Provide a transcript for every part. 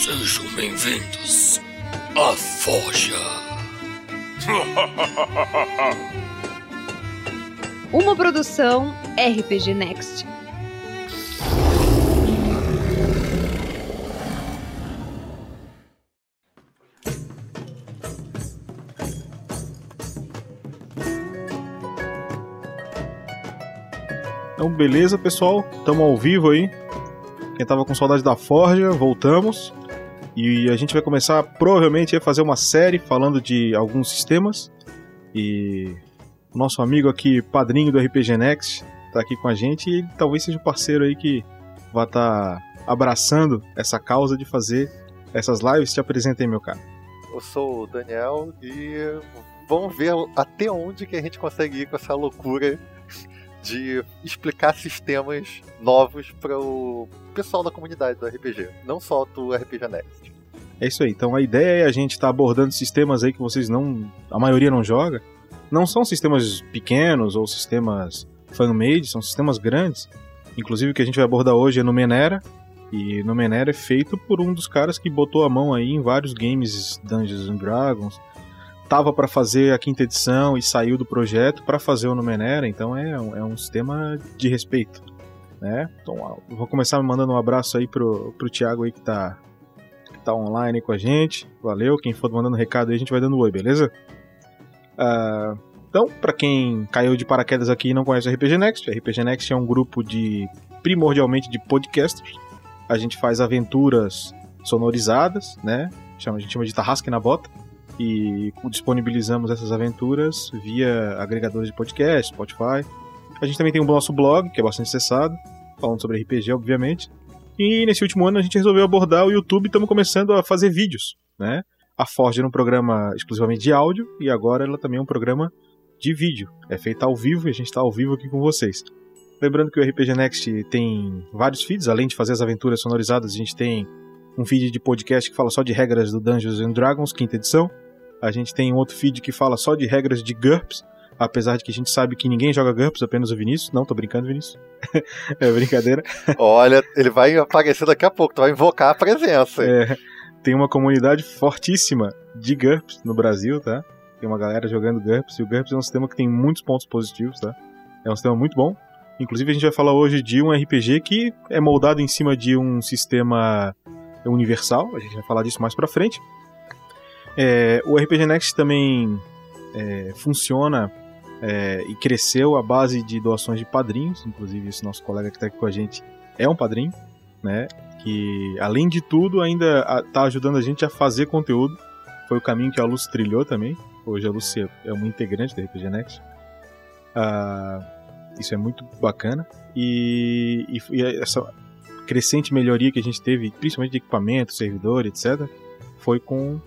Sejam bem-vindos à Forja. Uma produção RPG Next. Então, beleza, pessoal? Estamos ao vivo aí. Quem tava com saudade da Forja, voltamos. E a gente vai começar provavelmente a fazer uma série falando de alguns sistemas. E o nosso amigo aqui, padrinho do RPG Next, tá aqui com a gente e talvez seja o parceiro aí que vai estar tá abraçando essa causa de fazer essas lives. Te apresentei, meu cara. Eu sou o Daniel e vamos ver até onde que a gente consegue ir com essa loucura de explicar sistemas novos para o pessoal da comunidade do RPG, não só do RPG Next. É isso aí. Então a ideia é a gente estar tá abordando sistemas aí que vocês não, a maioria não joga. Não são sistemas pequenos ou sistemas fan-made, são sistemas grandes. Inclusive o que a gente vai abordar hoje é no Menera. E no Menera é feito por um dos caras que botou a mão aí em vários games Dungeons and Dragons, tava para fazer a quinta edição e saiu do projeto para fazer o Numenera, então é, um, é um sistema de respeito, né? Então, vou começar mandando um abraço aí pro, pro Thiago aí que tá, que tá online com a gente, valeu, quem for mandando recado aí a gente vai dando oi, beleza? Uh, então, para quem caiu de paraquedas aqui e não conhece o RPG Next, o RPG Next é um grupo de primordialmente de podcasters. A gente faz aventuras sonorizadas, né? A gente chama de Tarrasque na Bota e disponibilizamos essas aventuras via agregadores de podcast, Spotify. A gente também tem o nosso blog, que é bastante acessado, falando sobre RPG, obviamente. E nesse último ano a gente resolveu abordar o YouTube e estamos começando a fazer vídeos, né? A Forge era um programa exclusivamente de áudio e agora ela também é um programa de vídeo. É feita ao vivo e a gente está ao vivo aqui com vocês. Lembrando que o RPG Next tem vários feeds, além de fazer as aventuras sonorizadas, a gente tem um feed de podcast que fala só de regras do Dungeons and Dragons, quinta edição. A gente tem um outro feed que fala só de regras de GURPS, apesar de que a gente sabe que ninguém joga GURPS, apenas o Vinícius. Não, tô brincando, Vinícius. é brincadeira. Olha, ele vai aparecer daqui a pouco, tu vai invocar a presença. É, tem uma comunidade fortíssima de GURPS no Brasil, tá? Tem uma galera jogando GURPS, e o GURPS é um sistema que tem muitos pontos positivos, tá? É um sistema muito bom. Inclusive, a gente vai falar hoje de um RPG que é moldado em cima de um sistema universal, a gente vai falar disso mais pra frente. É, o RPG Next também é, funciona é, e cresceu à base de doações de padrinhos, inclusive esse nosso colega que está aqui com a gente é um padrinho, né? Que além de tudo ainda está ajudando a gente a fazer conteúdo. Foi o caminho que a Lúcia trilhou também. Hoje a Lúcia é uma integrante da RPG Next. Ah, isso é muito bacana. E, e, e, essa crescente melhoria que a gente teve, principalmente de equipamento, servidor, etc., foi com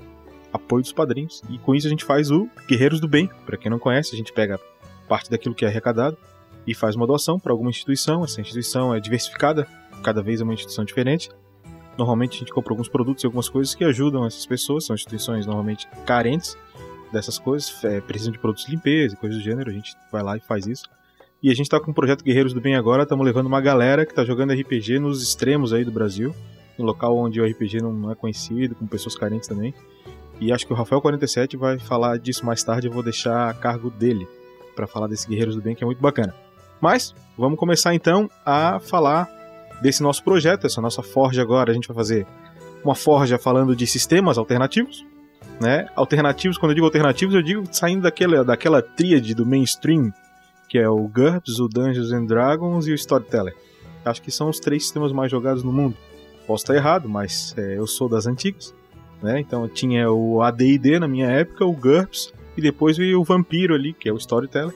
apoio dos padrinhos. E com isso a gente faz o Guerreiros do Bem. Para quem não conhece, a gente pega parte daquilo que é arrecadado e faz uma doação para alguma instituição. Essa instituição é diversificada, cada vez é uma instituição diferente. Normalmente a gente compra alguns produtos e algumas coisas que ajudam essas pessoas. São instituições normalmente carentes dessas coisas, é, precisam de produtos de limpeza e coisas do gênero. A gente vai lá e faz isso. E a gente está com o projeto Guerreiros do Bem agora. Estamos levando uma galera que está jogando RPG nos extremos aí do Brasil, em local onde o RPG não é conhecido, com pessoas carentes também. E acho que o Rafael47 vai falar disso mais tarde, eu vou deixar a cargo dele para falar desse Guerreiros do Bem, que é muito bacana. Mas, vamos começar então a falar desse nosso projeto, essa nossa forja agora. A gente vai fazer uma forja falando de sistemas alternativos, né? Alternativos, quando eu digo alternativos, eu digo saindo daquela, daquela tríade do mainstream, que é o GURPS, o Dungeons and Dragons e o Storyteller. Acho que são os três sistemas mais jogados no mundo. Posso estar errado, mas é, eu sou das antigas. Né? Então tinha o AD&D na minha época, o GURPS, e depois veio o Vampiro ali, que é o Storyteller.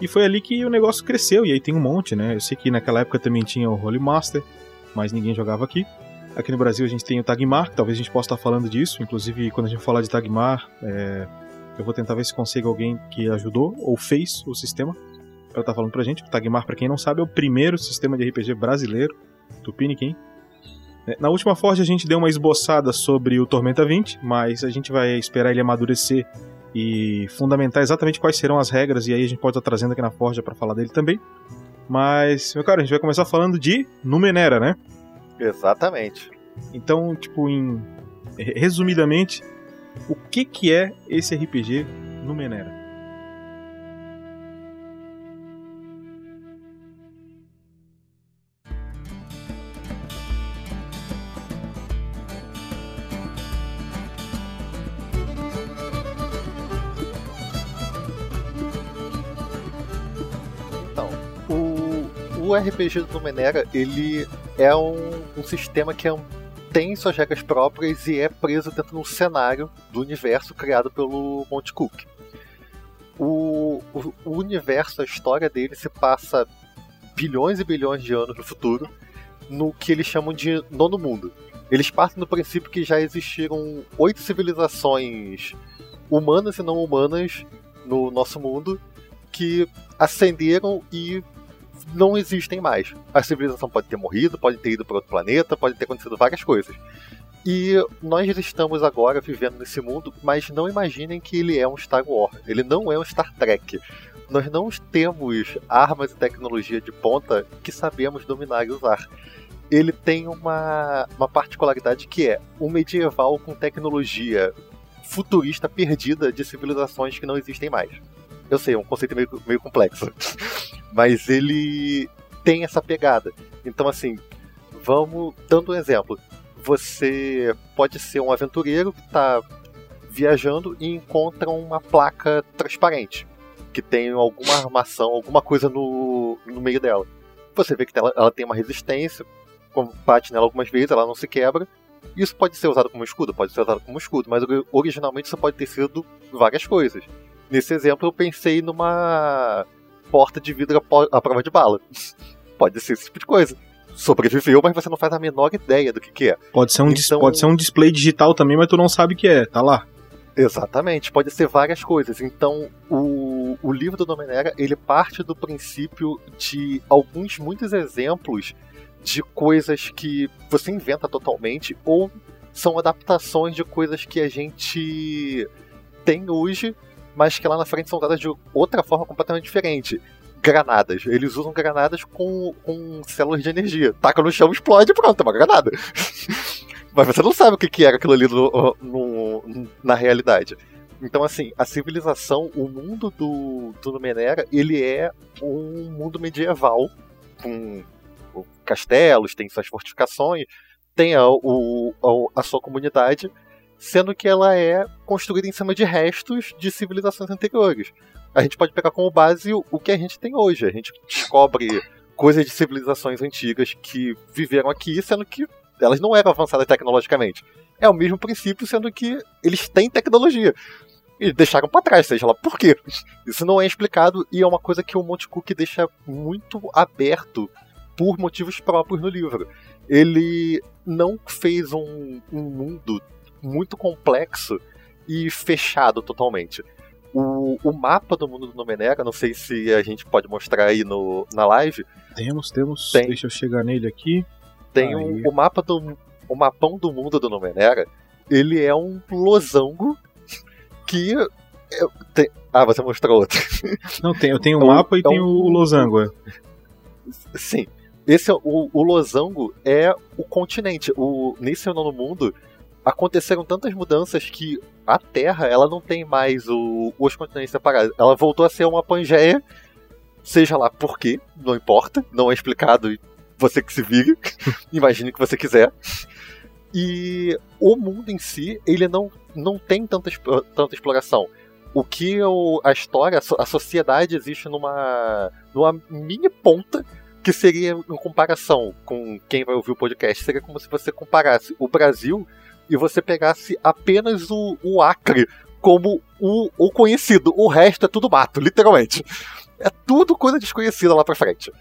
E foi ali que o negócio cresceu, e aí tem um monte, né? Eu sei que naquela época também tinha o Holy Master, mas ninguém jogava aqui. Aqui no Brasil a gente tem o Tagmar, talvez a gente possa estar falando disso, inclusive quando a gente falar de Tagmar, é... eu vou tentar ver se consigo alguém que ajudou ou fez o sistema para estar falando pra gente. O Tagmar, para quem não sabe, é o primeiro sistema de RPG brasileiro, Tupiniquim. É, na última Forge a gente deu uma esboçada sobre o Tormenta 20, mas a gente vai esperar ele amadurecer e fundamentar exatamente quais serão as regras, e aí a gente pode estar trazendo aqui na Forja para falar dele também. Mas, meu cara, a gente vai começar falando de Numenera, né? Exatamente. Então, tipo, em resumidamente, o que que é esse RPG no o, RPG do Numenera, ele é um, um sistema que é um, tem suas regras próprias e é preso dentro de um cenário do universo criado pelo Monte Cook. O, o, o universo, a história dele se passa bilhões e bilhões de anos no futuro, no que eles chamam de nono mundo. Eles partem do princípio que já existiram oito civilizações humanas e não humanas no nosso mundo que ascenderam e não existem mais. A civilização pode ter morrido, pode ter ido para outro planeta, pode ter acontecido várias coisas. E nós estamos agora vivendo nesse mundo, mas não imaginem que ele é um Star Wars. Ele não é um Star Trek. Nós não temos armas e tecnologia de ponta que sabemos dominar e usar. Ele tem uma, uma particularidade que é um medieval com tecnologia futurista perdida de civilizações que não existem mais. Eu sei, é um conceito meio, meio complexo. Mas ele tem essa pegada. Então, assim, vamos. Dando um exemplo. Você pode ser um aventureiro que está viajando e encontra uma placa transparente que tem alguma armação, alguma coisa no, no meio dela. Você vê que ela, ela tem uma resistência, bate nela algumas vezes, ela não se quebra. Isso pode ser usado como escudo, pode ser usado como escudo, mas originalmente isso pode ter sido várias coisas. Nesse exemplo, eu pensei numa porta de vidro à prova de bala. Pode ser esse tipo de coisa. Sobreviveu, mas você não faz a menor ideia do que, que é. Pode ser, um então... pode ser um display digital também, mas tu não sabe o que é, tá lá. Exatamente, pode ser várias coisas. Então, o, o livro do Domenera, ele parte do princípio de alguns, muitos exemplos de coisas que você inventa totalmente ou são adaptações de coisas que a gente tem hoje mas que lá na frente são usadas de outra forma completamente diferente. Granadas. Eles usam granadas com, com células de energia. Taca no chão, explode, pronto, é uma granada. mas você não sabe o que, que era aquilo ali no, no, na realidade. Então, assim, a civilização, o mundo do, do Numenera, ele é um mundo medieval, com castelos, tem suas fortificações, tem a, o, a, a sua comunidade, sendo que ela é construída em cima de restos de civilizações anteriores. A gente pode pegar como base o que a gente tem hoje. A gente descobre coisas de civilizações antigas que viveram aqui, sendo que elas não eram avançadas tecnologicamente. É o mesmo princípio, sendo que eles têm tecnologia. E deixaram para trás, seja lá por quê. Isso não é explicado e é uma coisa que o Monte Cook deixa muito aberto por motivos próprios no livro. Ele não fez um, um mundo muito complexo e fechado totalmente. O, o mapa do mundo do Numenera, não sei se a gente pode mostrar aí no, na live. Temos, temos. Tem, Deixa eu chegar nele aqui. Tem um, o mapa do. O mapão do mundo do Numenera, ele é um losango que. É, tem, ah, você mostrou outro. Não, tem, eu tenho o mapa e é tenho um, o losango. É. Sim. Esse, o, o losango é o continente. O, nesse nono mundo, aconteceram tantas mudanças que a Terra ela não tem mais o, os continentes separados. Ela voltou a ser uma Pangeia, seja lá por quê, não importa, não é explicado você que se vire, imagine o que você quiser. E o mundo em si, ele não, não tem tanta, tanta exploração. O que o, a história, a sociedade existe numa, numa mini ponta que seria em comparação com quem vai ouvir o podcast, seria como se você comparasse o Brasil e você pegasse apenas o, o Acre como o, o conhecido. O resto é tudo mato, literalmente. É tudo coisa desconhecida lá pra frente.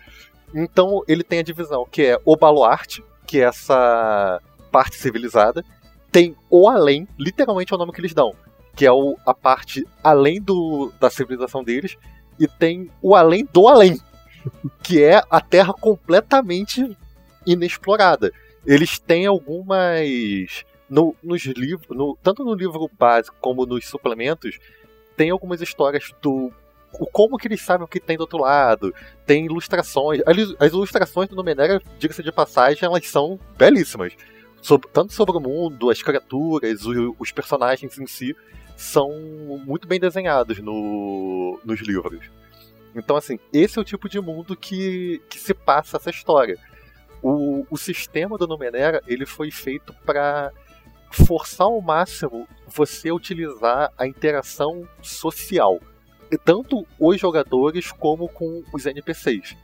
Então ele tem a divisão que é o baluarte, que é essa parte civilizada. Tem o além, literalmente é o nome que eles dão, que é o, a parte além do, da civilização deles. E tem o além do além, que é a terra completamente inexplorada. Eles têm algumas no, nos livros, no, tanto no livro básico como nos suplementos, tem algumas histórias do o como que eles sabem o que tem do outro lado. Tem ilustrações. As ilustrações do Numenera, diga-se de passagem, elas são belíssimas. sobre, tanto sobre o mundo, as criaturas, o, os personagens em si, são muito bem desenhados no, nos livros. Então, assim, esse é o tipo de mundo que, que se passa essa história. O, o sistema do Numenera ele foi feito para forçar ao máximo você utilizar a interação social, tanto os jogadores como com os NPCs.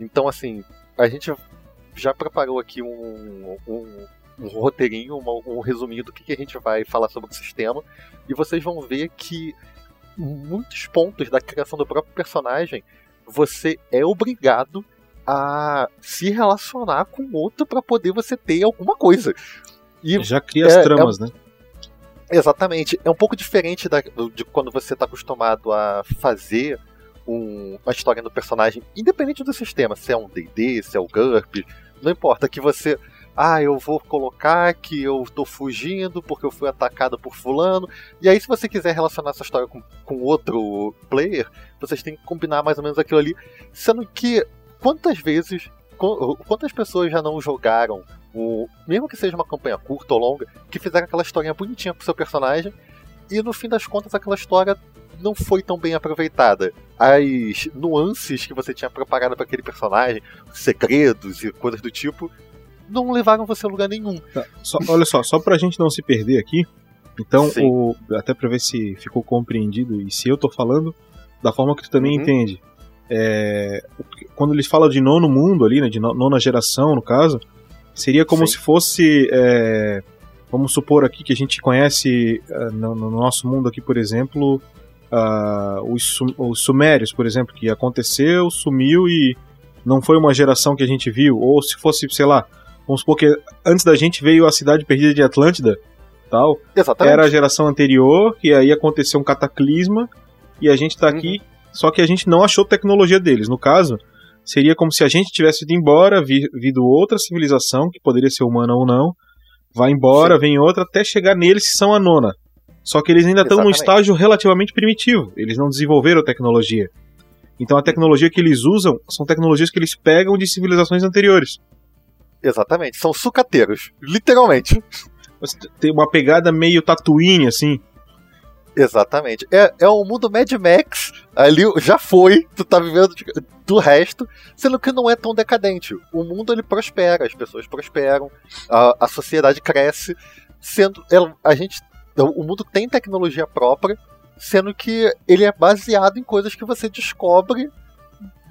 Então, assim, a gente já preparou aqui um, um, um roteirinho, um, um resuminho do que, que a gente vai falar sobre o sistema, e vocês vão ver que muitos pontos da criação do próprio personagem você é obrigado a se relacionar com outro para poder você ter alguma coisa. E Já cria as é, tramas, é, né? Exatamente. É um pouco diferente da, de quando você está acostumado a fazer um, uma história do personagem, independente do sistema, se é um DD, se é o GURP, não importa, que você. Ah, eu vou colocar que eu tô fugindo porque eu fui atacado por fulano. E aí, se você quiser relacionar essa história com, com outro player, vocês têm que combinar mais ou menos aquilo ali. Sendo que quantas vezes, quantas pessoas já não jogaram, o, mesmo que seja uma campanha curta ou longa, que fizeram aquela historinha bonitinha pro seu personagem, e no fim das contas aquela história não foi tão bem aproveitada. As nuances que você tinha preparado para aquele personagem, segredos e coisas do tipo, não levaram você a lugar nenhum. Tá, só, olha só, só pra gente não se perder aqui, então, o, até pra ver se ficou compreendido e se eu tô falando da forma que tu também uhum. entende. É, quando eles falam de nono mundo ali, né, de nona geração no caso, seria como Sim. se fosse, é, vamos supor aqui que a gente conhece uh, no, no, nosso mundo aqui, por exemplo, uh, os, os, sumérios, por exemplo, que aconteceu, sumiu e não foi uma geração que a gente viu, ou se fosse, sei lá, vamos supor que antes da gente veio a cidade perdida de Atlântida, tal, Exatamente. era a geração anterior, e aí aconteceu um cataclisma, e a gente tá uhum. aqui só que a gente não achou tecnologia deles. No caso, seria como se a gente tivesse ido embora, vindo outra civilização, que poderia ser humana ou não, vai embora, Sim. vem outra, até chegar neles que são a nona. Só que eles ainda estão num estágio relativamente primitivo. Eles não desenvolveram tecnologia. Então a tecnologia que eles usam são tecnologias que eles pegam de civilizações anteriores. Exatamente, são sucateiros, literalmente. Tem uma pegada meio Tatooine, assim. Exatamente. É, é um mundo Mad Max, ali já foi, tu tá vivendo do resto, sendo que não é tão decadente. O mundo ele prospera, as pessoas prosperam, a, a sociedade cresce, sendo. A gente. O mundo tem tecnologia própria, sendo que ele é baseado em coisas que você descobre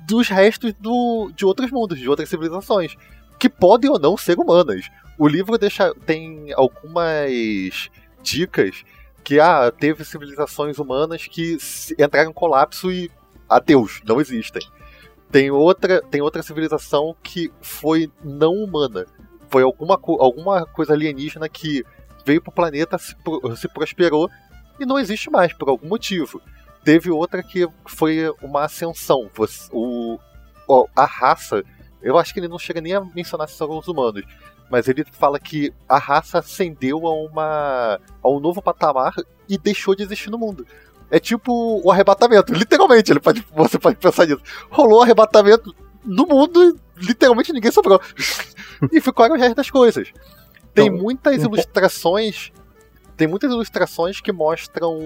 dos restos do, de outros mundos, de outras civilizações, que podem ou não ser humanas. O livro deixa, tem algumas dicas que ah, teve civilizações humanas que entraram em colapso e adeus, não existem. Tem outra, tem outra civilização que foi não humana. Foi alguma, alguma coisa alienígena que veio para o planeta, se, se prosperou e não existe mais por algum motivo. Teve outra que foi uma ascensão. O, a raça, eu acho que ele não chega nem a mencionar se são os humanos, mas ele fala que a raça ascendeu a, uma, a um novo patamar e deixou de existir no mundo. É tipo o arrebatamento, literalmente, ele pode, você pode pensar nisso. Rolou o arrebatamento no mundo e literalmente ninguém sobrou. e ficaram o resto das coisas. Tem então, muitas ilustrações. Tem muitas ilustrações que mostram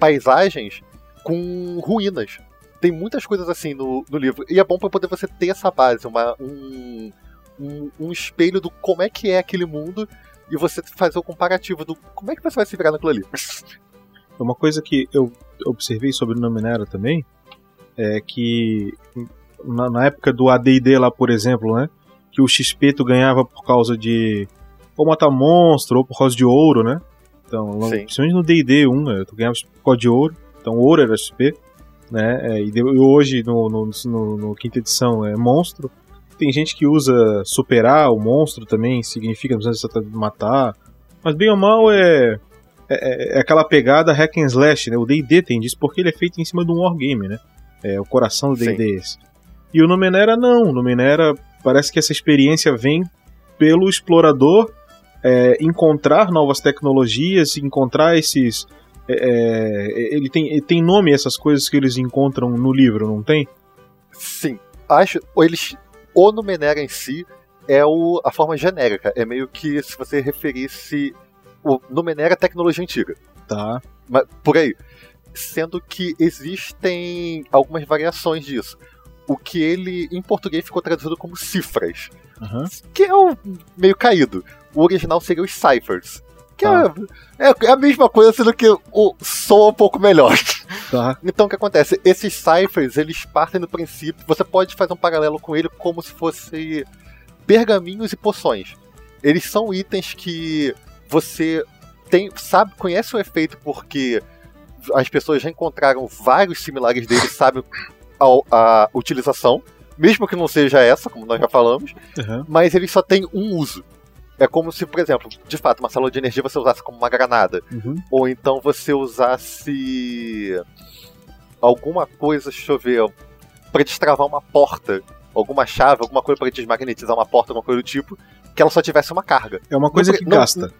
paisagens com ruínas. Tem muitas coisas assim no, no livro. E é bom para poder você ter essa base, uma, um, um, um, espelho do como é que é aquele mundo e você fazer o comparativo do como é que você vai se virar naquilo ali. Uma coisa que eu observei sobre o Numenera também é que na, na época do AD&D lá, por exemplo, né, que o XP tu ganhava por causa de ou matar monstro ou por causa de ouro, né? Então, Sim. principalmente no D&D 1, né, tu ganhava por causa de ouro, então ouro era XP, né? É, e hoje no, no, no, no quinta edição é monstro, tem gente que usa superar o monstro também, significa não precisa matar. Mas bem ou mal é, é, é, aquela pegada hack and slash, né? O D&D tem disso porque ele é feito em cima de um wargame, né? É o coração do D&D é esse. E o Numenera não, o Numenera parece que essa experiência vem pelo explorador é, encontrar novas tecnologias, encontrar esses... É, é ele, tem, ele tem nome essas coisas que eles encontram no livro, não tem? Sim. Acho, eles o Numenera em si, é o, a forma genérica. É meio que se você referisse. O Numenera é tecnologia antiga. Tá. Mas, por aí. Sendo que existem algumas variações disso. O que ele, em português, ficou traduzido como cifras. Uhum. Que é o meio caído. O original seria os ciphers. Que Tá. é, é, é a mesma coisa, sendo que o soa um pouco melhor. Tá. Então o que acontece? Esses ciphers, eles partem do princípio. Você pode fazer um paralelo com ele como se fosse pergaminhos e poções. Eles são itens que você tem, sabe, conhece o efeito porque as pessoas já encontraram vários similares deles, sabem a, a utilização, mesmo que não seja essa, como nós já falamos, Uhum. mas eles só têm um uso. É como se, por exemplo, de fato, uma célula de energia você usasse como uma granada. Uhum. Ou então você usasse alguma coisa, deixa eu ver, pra destravar uma porta, alguma chave, alguma coisa pra desmagnetizar uma porta, alguma coisa do tipo, que ela só tivesse uma carga. É uma coisa Não que não- gasta.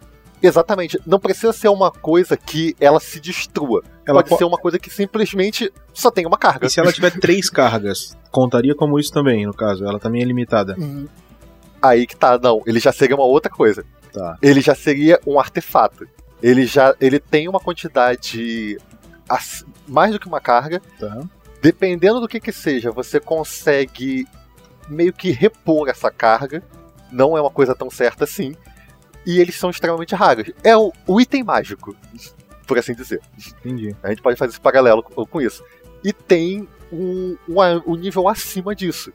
Exatamente. Não precisa ser uma coisa que ela se destrua. Ela Pode po- ser uma coisa que simplesmente só tem uma carga. E se ela tiver três cargas, contaria como isso também, no caso. Ela também é limitada. Aí que tá, não. Ele já seria uma outra coisa. Tá. Ele já seria um artefato. Ele já ele tem uma quantidade mais do que uma carga. Tá. Dependendo do que que seja, você consegue meio que repor essa carga. Não é uma coisa tão certa assim. E eles são extremamente raros. É o, o item mágico, por assim dizer. Entendi. A gente pode fazer esse paralelo com, com isso. E tem um, um, um nível acima disso,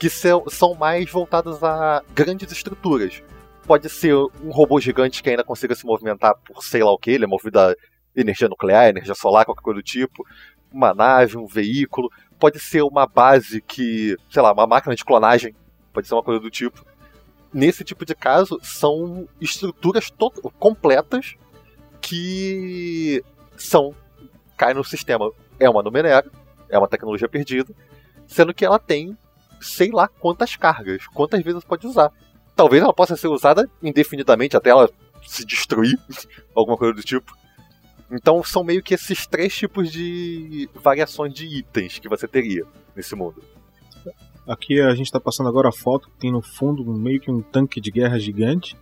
que são, são mais voltados a grandes estruturas. Pode ser um robô gigante que ainda consiga se movimentar por sei lá o que, ele é movido a energia nuclear, energia solar, qualquer coisa do tipo. Uma nave, um veículo. Pode ser uma base que, sei lá, uma máquina de clonagem. Pode ser uma coisa do tipo. Nesse tipo de caso, são estruturas completas que são cai no sistema. É uma numerária, é uma tecnologia perdida, sendo que ela tem sei lá quantas cargas, quantas vezes pode usar. Talvez ela possa ser usada indefinidamente até ela se destruir, alguma coisa do tipo. Então são meio que esses três tipos de variações de itens que você teria nesse mundo. Aqui a gente tá passando agora a foto que tem no fundo meio que um tanque de guerra gigante.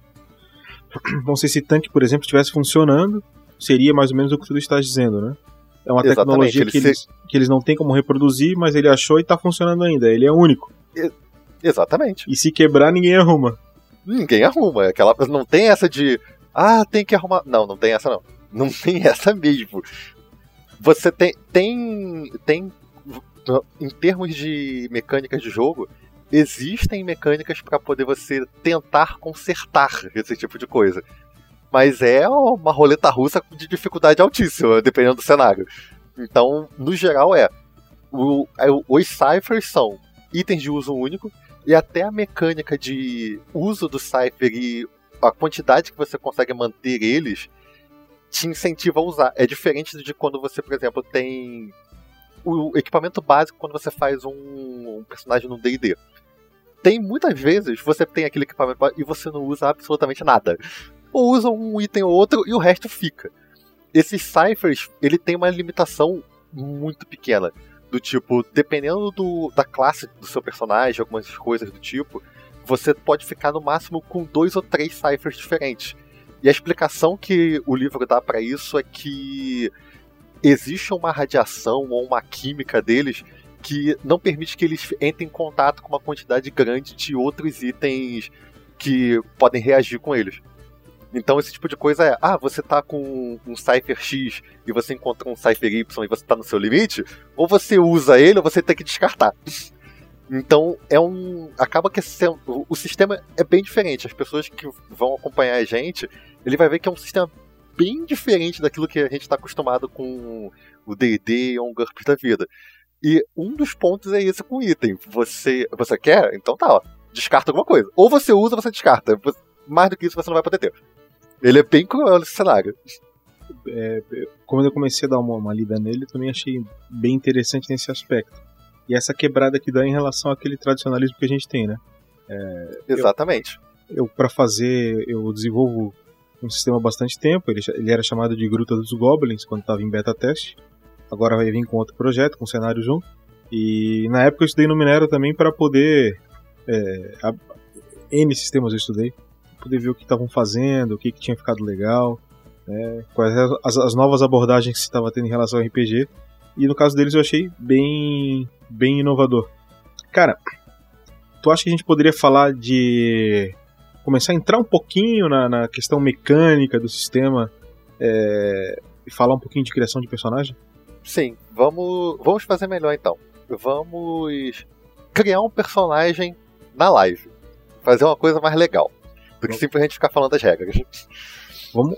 Então se esse tanque, por exemplo, estivesse funcionando, seria mais ou menos o que tu está dizendo, né? É uma Exatamente, tecnologia que, se- eles, que eles não têm como reproduzir, mas ele achou e tá funcionando ainda. Ele é único. Exatamente. E se quebrar, ninguém arruma. Ninguém arruma. é Aquela não tem essa de ah, tem que arrumar. Não, não tem essa não. Não tem essa mesmo. Você tem tem tem em termos de mecânicas de jogo, existem mecânicas para poder você tentar consertar esse tipo de coisa. Mas é uma roleta russa de dificuldade altíssima, dependendo do cenário. Então, no geral, é. O, é, os ciphers são itens de uso único, e até a mecânica de uso do cipher e a quantidade que você consegue manter eles te incentiva a usar. É diferente de quando você, por exemplo, tem o equipamento básico quando você faz um, personagem no D&D. Tem muitas vezes você tem aquele equipamento e você não usa absolutamente nada. Ou usa um item ou outro e o resto fica. Esses ciphers, ele tem uma limitação muito pequena. Do tipo, dependendo do, da classe do seu personagem, algumas coisas do tipo, você pode ficar no máximo com dois ou três ciphers diferentes. E a explicação que o livro dá para isso é que existe uma radiação ou uma química deles que não permite que eles entrem em contato com uma quantidade grande de outros itens que podem reagir com eles. Então esse tipo de coisa é, ah, você tá com um Cypher X e você encontrou um Cypher Y e você tá no seu limite, ou você usa ele ou você tem que descartar. Então é um. Acaba que o sistema é bem diferente. As pessoas que vão acompanhar a gente, ele vai ver que é um sistema bem diferente daquilo que a gente está acostumado com o D&D ou um GURPS da vida. E um dos pontos é esse com item. Você, você quer? Então tá, ó. Descarta alguma coisa. Ou você usa você descarta. Mais do que isso você não vai poder ter. Ele é bem cruel nesse cenário. Quando eu comecei a dar uma, uma lida nele, eu também achei bem interessante nesse aspecto. E essa quebrada que dá em relação àquele tradicionalismo que a gente tem, né? Exatamente. eu para fazer eu desenvolvo um sistema há bastante tempo ele, ele era chamado de Gruta dos Goblins quando estava em beta teste agora vai vir com outro projeto com cenário junto e na época eu estudei no Minero também para poder é, a- N sistemas eu estudei, poder ver o que estavam fazendo, o que, que tinha ficado legal, né, quais as, as novas abordagens que se estava tendo em relação ao RPG. E no caso deles eu achei bem, bem inovador. Cara, tu acha que a gente poderia falar de. começar a entrar um pouquinho na, na questão mecânica do sistema é, e falar um pouquinho de criação de personagem? Sim, vamos, vamos fazer melhor então. Vamos criar um personagem na live. Fazer uma coisa mais legal. Do que simplesmente ficar falando das regras. Vamos,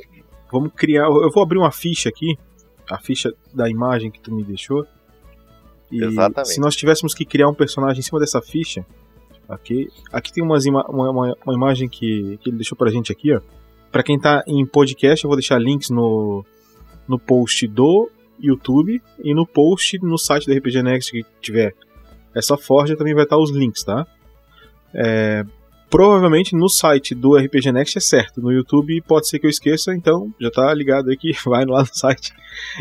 vamos criar. Eu vou abrir uma ficha aqui. A ficha da imagem que tu me deixou. E Exatamente. se nós tivéssemos que criar um personagem em cima dessa ficha. Aqui, aqui tem umas ima uma, uma, uma imagem que, que ele deixou pra gente aqui, ó. Pra quem tá em podcast, eu vou deixar links no, no post do YouTube e no post no site da RPG Next que tiver essa forja também vai estar os links, tá? É, provavelmente no site do RPG Next é certo, no YouTube pode ser que eu esqueça, então já tá ligado aí que vai lá no site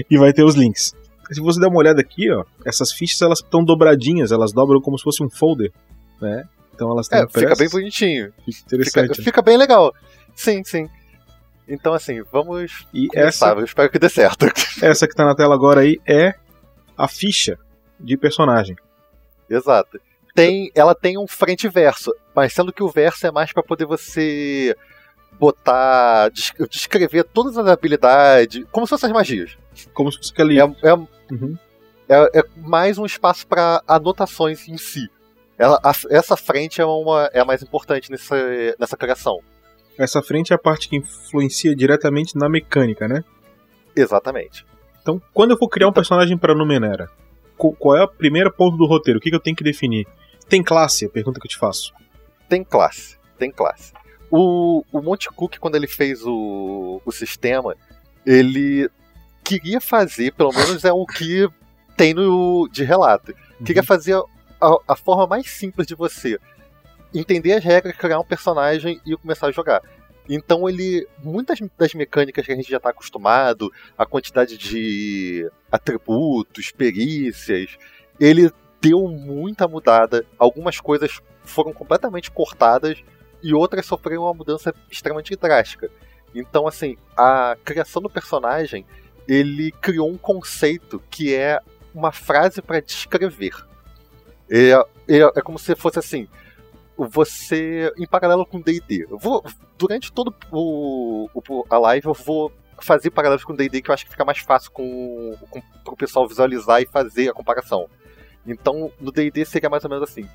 e vai ter os links. Se você der uma olhada aqui, ó, essas fichas elas estão dobradinhas, elas dobram como se fosse um folder, né? Então elas estão É, fica bem bonitinho. Fica interessante. Fica, fica bem legal. Sim, sim. Então, assim, vamos E começar. essa, Eu espero que dê certo. essa que tá na tela agora aí é a ficha de personagem. Exato. Tem, ela tem um frente e verso, mas sendo que o verso é mais para poder você botar, des- descrever todas as habilidades, como se fossem as magias. Como se fosse aquele. É, é, Uhum. é, é mais um espaço para anotações em si. Ela, a- essa frente é, uma, é a mais importante nessa, nessa criação. Essa frente é a parte que influencia diretamente na mecânica, né? Exatamente. Então, quando eu for criar um personagem para Numenera, qual é o primeiro ponto do roteiro? O que, que eu tenho que definir? Tem classe? A pergunta que eu te faço. Tem classe, tem classe. O, o Monte Cook, quando ele fez o, o sistema, ele queria fazer, pelo menos é o que tem no de relato, queria fazer a, a forma mais simples de você entender as regras, criar um personagem e começar a jogar. Então ele, muitas das mecânicas que a gente já está acostumado, a quantidade de atributos, perícias, ele deu muita mudada. Algumas coisas foram completamente cortadas e outras sofreram uma mudança extremamente drástica. Então, assim, a criação do personagem, ele criou um conceito que é uma frase para descrever. É, é, é como se fosse assim, você em paralelo com D&D. Durante todo o, o- a live eu vou fazer paralelos com D&D que eu acho que fica mais fácil com, com pro pessoal visualizar e fazer a comparação. Então, no D&D seria mais ou menos assim.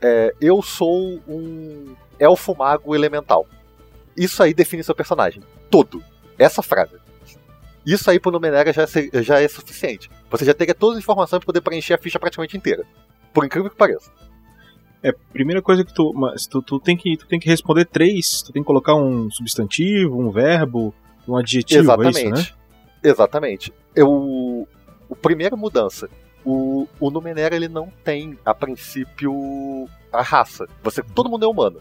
É, eu sou um elfo mago elemental. Isso aí define seu personagem. Todo. Essa frase. Isso aí pro Numenera já, se- já é suficiente. Você já teria todas as informações para poder preencher a ficha praticamente inteira. Por incrível que pareça. É, primeira coisa que tu, mas tu, tu tem que tu tem que responder três, tu tem que colocar um substantivo, um verbo, um adjetivo, é Exatamente. isso, né? Exatamente. Eu, o primeira mudança. O, o Numenera ele não tem, a princípio, a raça. Você, todo mundo é humano.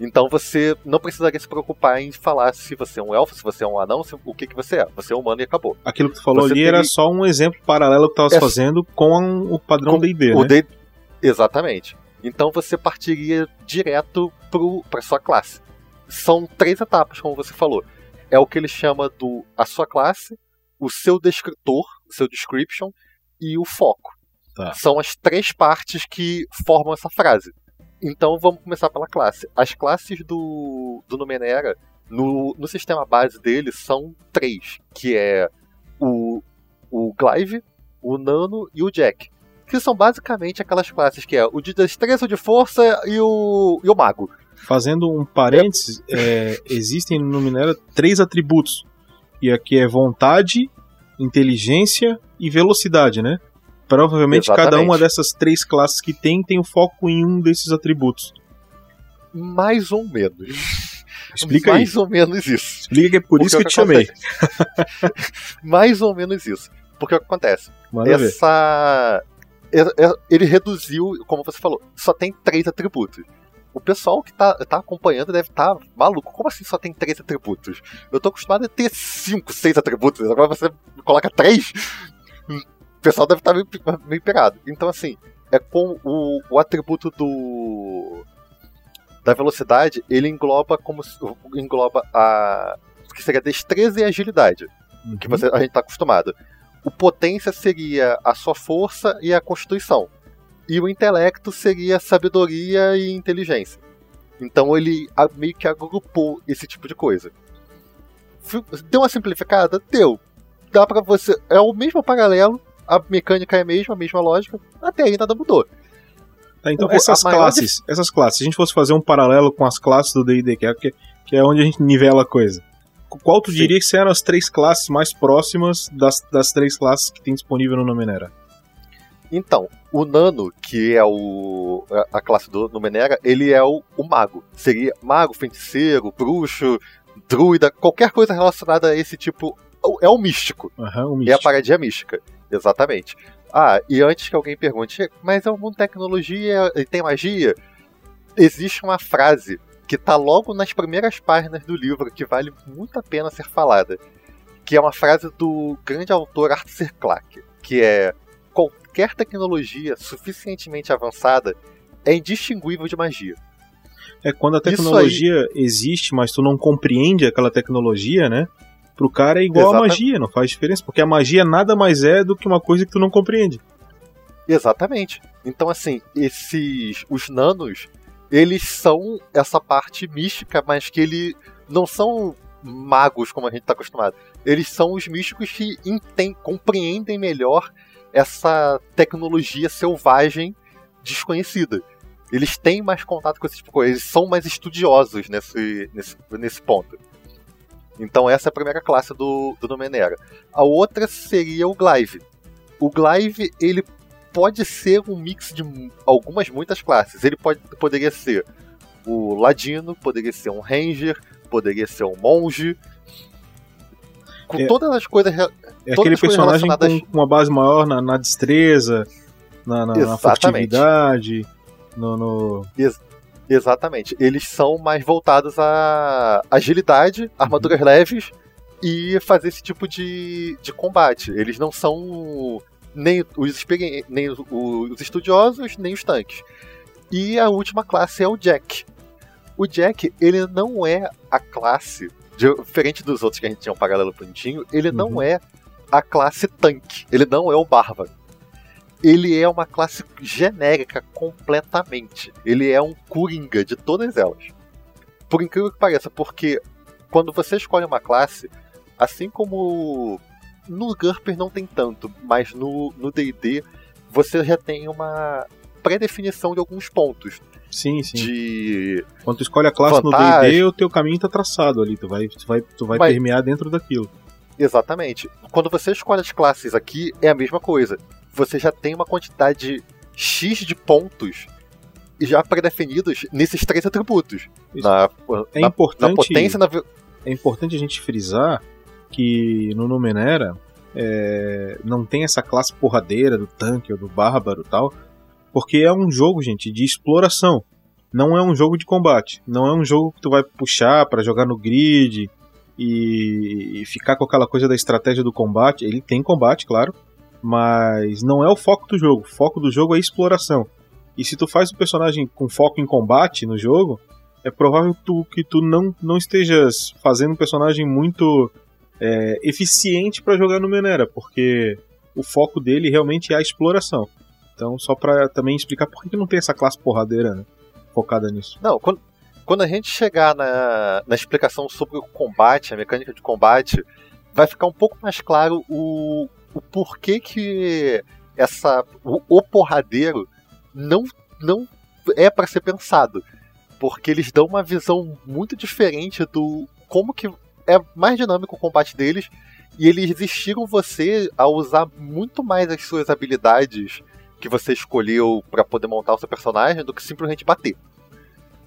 Então você não precisaria se preocupar em falar se você é um elfo, se você é um anão, se- o que, que você é. Você é humano e acabou. Aquilo que tu falou Você ali tem era só um exemplo paralelo que tu estavas É- fazendo com o padrão D&D, né? D- Exatamente. Então você partiria direto para sua classe. São três etapas, como você falou. É o que ele chama do a sua classe, o seu descritor, o seu description e o foco. Tá. São as três partes que formam essa frase. Então vamos começar pela classe. As classes do, do Numenera, no, no sistema base dele, são três, que é o, o Glaive, o Nano e o Jack que são basicamente aquelas classes que é o de destreza, o de força e o, e o mago. Fazendo um parênteses, é, existem no Minera três atributos. E aqui é vontade, inteligência e velocidade, né? Provavelmente cada Exatamente. uma dessas três classes que tem tem o foco em um desses atributos. Mais ou menos. Explica aí. Mais ou menos isso. Explica que é por Porque isso que eu te chamei. Mais ou menos isso. Porque o que acontece? Ver. Essa. É- é- Ele reduziu, como você falou, só tem três atributos. O pessoal que tá, tá acompanhando deve estar maluco. Como assim só tem três atributos? Eu tô acostumado a ter cinco, seis atributos. Agora você coloca três? O pessoal deve estar meio, meio pirado. Então, assim, é com o, o atributo do. da velocidade, ele engloba como engloba a que seria destreza e agilidade, uhum. que você, a gente está acostumado. O potência seria a sua força e a constituição. E o intelecto seria sabedoria e inteligência. Então ele meio que agrupou esse tipo de coisa. Deu uma simplificada? Deu. Dá para você. É o mesmo paralelo, a mecânica é a mesma, a mesma lógica, até aí nada mudou. Tá, então essas classes, de... essas classes, se a gente fosse fazer um paralelo com as classes do D&D, que, é, que é onde a gente nivela a coisa, qual tu Sim. diria que eram as três classes mais próximas das, das três classes que tem disponível no Numenera? Então, o Nano, que é o, a, classe do Numenera, ele é o, o mago. Seria mago, feiticeiro, bruxo, druida, qualquer coisa relacionada a esse tipo. É o místico. Uhum, o místico. É a paradinha mística. Exatamente. Ah, e antes que alguém pergunte, mas é um mundo de tecnologia e tem magia? Existe uma frase que tá logo nas primeiras páginas do livro, que vale muito a pena ser falada. Que é uma frase do grande autor Arthur Clarke, que é qualquer tecnologia suficientemente avançada é indistinguível de magia. É quando a tecnologia aí... existe, mas tu não compreende aquela tecnologia, né? pro cara é igual Exatamente. a magia, não faz diferença, porque a magia nada mais é do que uma coisa que tu não compreende. Exatamente. Então, assim, esses. Os nanos, eles são essa parte mística, mas que ele não são magos como a gente está acostumado. Eles são os místicos que enten, compreendem melhor essa tecnologia selvagem desconhecida. Eles têm mais contato com esse tipo de coisa, eles são mais estudiosos nesse, nesse, nesse ponto. Então essa é a primeira classe do, do Numenera. A outra seria o Glaive. O Glaive, ele pode ser um mix de algumas, muitas classes. Ele pode, poderia ser o Ladino, poderia ser um Ranger, poderia ser um Monge. Com é, todas as coisas. É aquele personagem relacionadas... com uma base maior na, na destreza, na, na, na furtividade, no. no... Ex Exatamente. Eles são mais voltados a agilidade, armaduras uhum. leves e fazer esse tipo de, de combate. Eles não são nem os, nem os, os estudiosos, nem os tanques. E a última classe é o Jack. O Jack, ele não é a classe, diferente dos outros que a gente tinha um paralelo bonitinho, ele uhum. não é a classe tanque. Ele não é o bárbaro ele é uma classe genérica completamente. Ele é um coringa de todas elas. Por incrível que pareça, porque quando você escolhe uma classe, assim como no GURPS não tem tanto, mas no D&D você já tem uma pré-definição de alguns pontos. Sim, sim. De Quando tu escolhe a classe no D&D, o teu caminho tá traçado ali, tu vai, tu vai, tu vai mas... permear dentro daquilo. Exatamente. Quando você escolhe as classes aqui, é a mesma coisa você já tem uma quantidade X de pontos já pré-definidos nesses três atributos. Na, é na, importante, na potência na... É importante a gente frisar que no Numenera é, não tem essa classe porradeira do tanque ou do bárbaro tal, porque é um jogo, gente, de exploração. Não é um jogo de combate. Não é um jogo que tu vai puxar para jogar no grid e, e ficar com aquela coisa da estratégia do combate. Ele tem combate, claro, mas não é o foco do jogo. O foco do jogo é exploração. E se tu faz o personagem com foco em combate no jogo, é provável que tu, que tu não, não estejas fazendo um personagem muito é, eficiente para jogar no Menera, porque o foco dele realmente é a exploração. Então, só para também explicar por que não tem essa classe porradeira né, focada nisso. Não, quando, quando a gente chegar na, na explicação sobre o combate, a mecânica de combate, vai ficar um pouco mais claro o, o porquê que essa o, o porradeiro não não é para ser pensado, porque eles dão uma visão muito diferente do como que é mais dinâmico o combate deles e eles instigam você a usar muito mais as suas habilidades que você escolheu para poder montar o seu personagem do que simplesmente bater.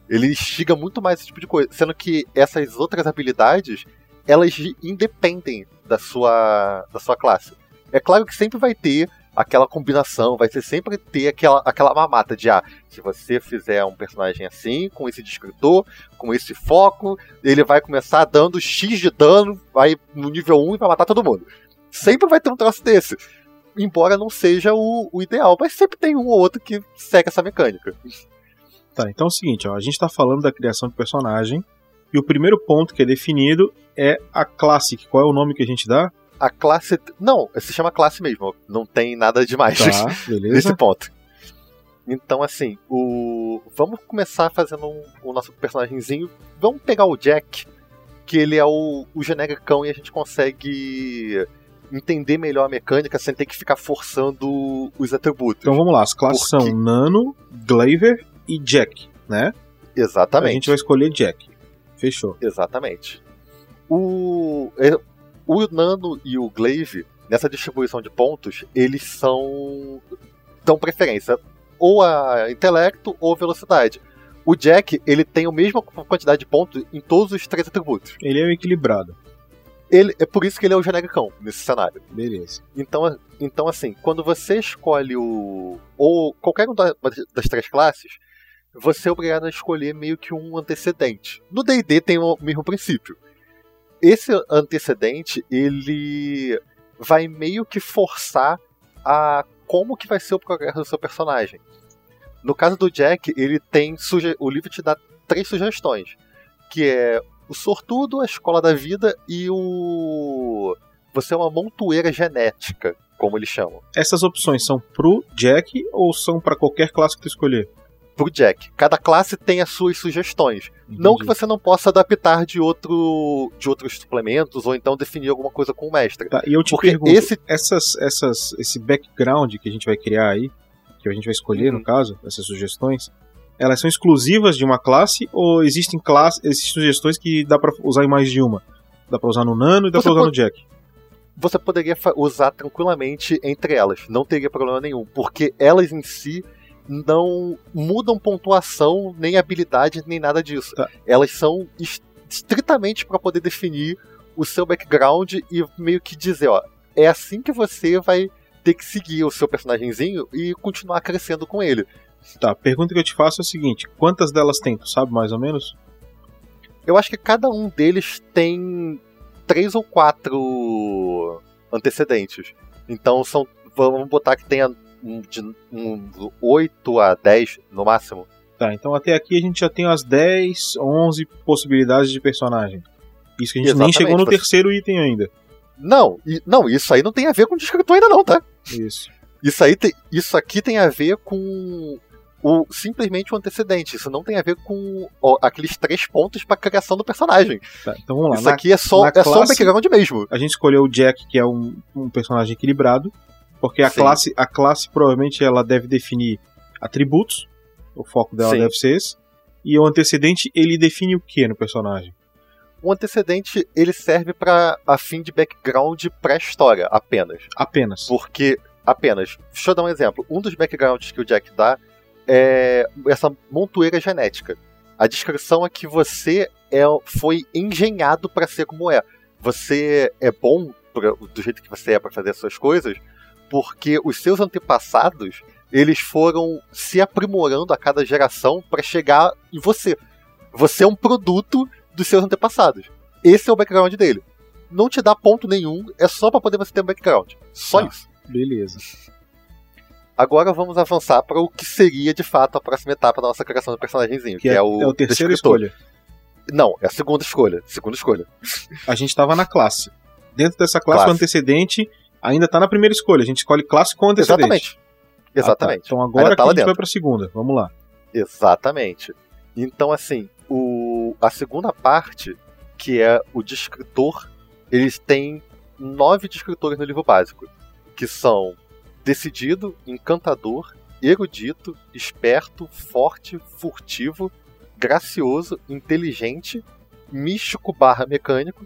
Ele instiga muito mais esse tipo de coisa, sendo que essas outras habilidades elas independem da sua da sua classe. É claro que sempre vai ter aquela combinação, vai ser sempre ter aquela, aquela mamata de ah, se você fizer um personagem assim, com esse descritor, com esse foco, ele vai começar dando X de dano, vai no nível 1 e vai matar todo mundo. Sempre vai ter um troço desse. Embora não seja o, o ideal, mas sempre tem um ou outro que segue essa mecânica. Tá, então é o seguinte, ó, a gente tá falando da criação de personagem, e o primeiro ponto que é definido é a classe. Qual é o nome que a gente dá? A classe. Não, se chama classe mesmo. Não tem nada demais Tá, beleza. nesse ponto. Então, assim, o. Vamos começar fazendo um- o nosso personagemzinho. Vamos pegar o Jack, que ele é o, o genericão e a gente consegue entender melhor a mecânica sem ter que ficar forçando os atributos. Então vamos lá, as classes Por quê? são Nano, Glaver e Jack, né? A Exatamente. gente vai escolher Jack. Fechou. Exatamente. O, o Nano e o Glaive, nessa distribuição de pontos, eles são. dão preferência ou a intelecto ou velocidade. O Jack, ele tem a mesma quantidade de pontos em todos os três atributos. Ele é o equilibrado. Ele, é por isso que ele é o genericão nesse cenário. Beleza. Então, então assim, quando você escolhe o. ou qualquer uma da- das três classes, você é obrigado a escolher meio que um antecedente. No DD tem o mesmo princípio. Esse antecedente, ele vai meio que forçar a como que vai ser o progresso do seu personagem. No caso do Jack, ele tem suge... o livro te dá três sugestões, que é o sortudo, a escola da vida e o você é uma montoeira genética, como eles chamam. Essas opções são pro Jack ou são pra qualquer classe que tu escolher? Pro Jack. Cada classe tem as suas sugestões. Não que Entendi. você não possa adaptar de, outro, de outros suplementos ou então definir alguma coisa com o mestre. Tá, e eu te Porque pergunto, esse- essas, essas, esse background que a gente vai criar aí, que a gente vai escolher Uhum. no caso, essas sugestões, elas são exclusivas de uma classe ou existem classe, existem sugestões que dá pra usar em mais de uma? Dá pra usar no Nano e dá pra usar no pode- Jack. Você poderia usar tranquilamente entre elas. Não teria problema nenhum. Porque elas em si não mudam pontuação, nem habilidade, nem nada disso. Tá. Elas são est- estritamente para poder definir o seu background e meio que dizer, ó, é assim que você vai ter que seguir o seu personagemzinho e continuar crescendo com ele. Tá, a pergunta que eu te faço é a seguinte: quantas delas tem? Tu sabe mais ou menos? Eu acho que cada um deles tem três ou quatro antecedentes. Então são. Vamos botar que tenha de um 8 a 10 no máximo. Tá, então até aqui a gente já tem as 10, 11 possibilidades de personagem. Isso que a gente nem Exatamente, chegou no você- terceiro item ainda. Não, não, isso aí não tem a ver com descritor ainda não, tá? Isso. Isso aí tem, isso aqui tem a ver com o simplesmente o antecedente. Isso não tem a ver com ó, aqueles três pontos para criação do personagem. Tá, então vamos lá. Isso Na- aqui é só é só um classe- background mesmo. a gente escolheu o Jack, que é um, um personagem equilibrado, porque a Sim. classe, a classe provavelmente ela deve definir atributos, o foco dela Sim. deve ser esse, e o antecedente ele define o que no personagem? O antecedente ele serve para a fim de background pré-história apenas. Apenas. Porque, apenas, deixa eu dar um exemplo. Um dos backgrounds que o Jack dá é essa montoeira genética. A descrição é que você é, foi engenhado para ser como é. Você é bom pra- do jeito que você é para fazer as suas coisas, porque os seus antepassados eles foram se aprimorando a cada geração para chegar em você. Você é um produto dos seus antepassados. Esse é o background dele. Não te dá ponto nenhum, é só para poder você ter um background. Só Tá. isso. Beleza. Agora vamos avançar para o que seria de fato a próxima etapa da nossa criação do personagemzinho, Que é, é o terceira descritor. escolha. Não, é a segunda escolha. Segunda escolha. A gente estava na classe. Dentro dessa classe, Classe. o antecedente ainda tá na primeira escolha. A gente escolhe classe com antecedente. Exatamente. Ah, tá. Exatamente. Então agora Ainda que tá a gente dentro. vai pra segunda. Vamos lá. Exatamente. Então, assim, o, a segunda parte, que é o descritor, eles têm nove descritores no livro básico, que são decidido, encantador, erudito, esperto, forte, furtivo, gracioso, inteligente, místico barra mecânico,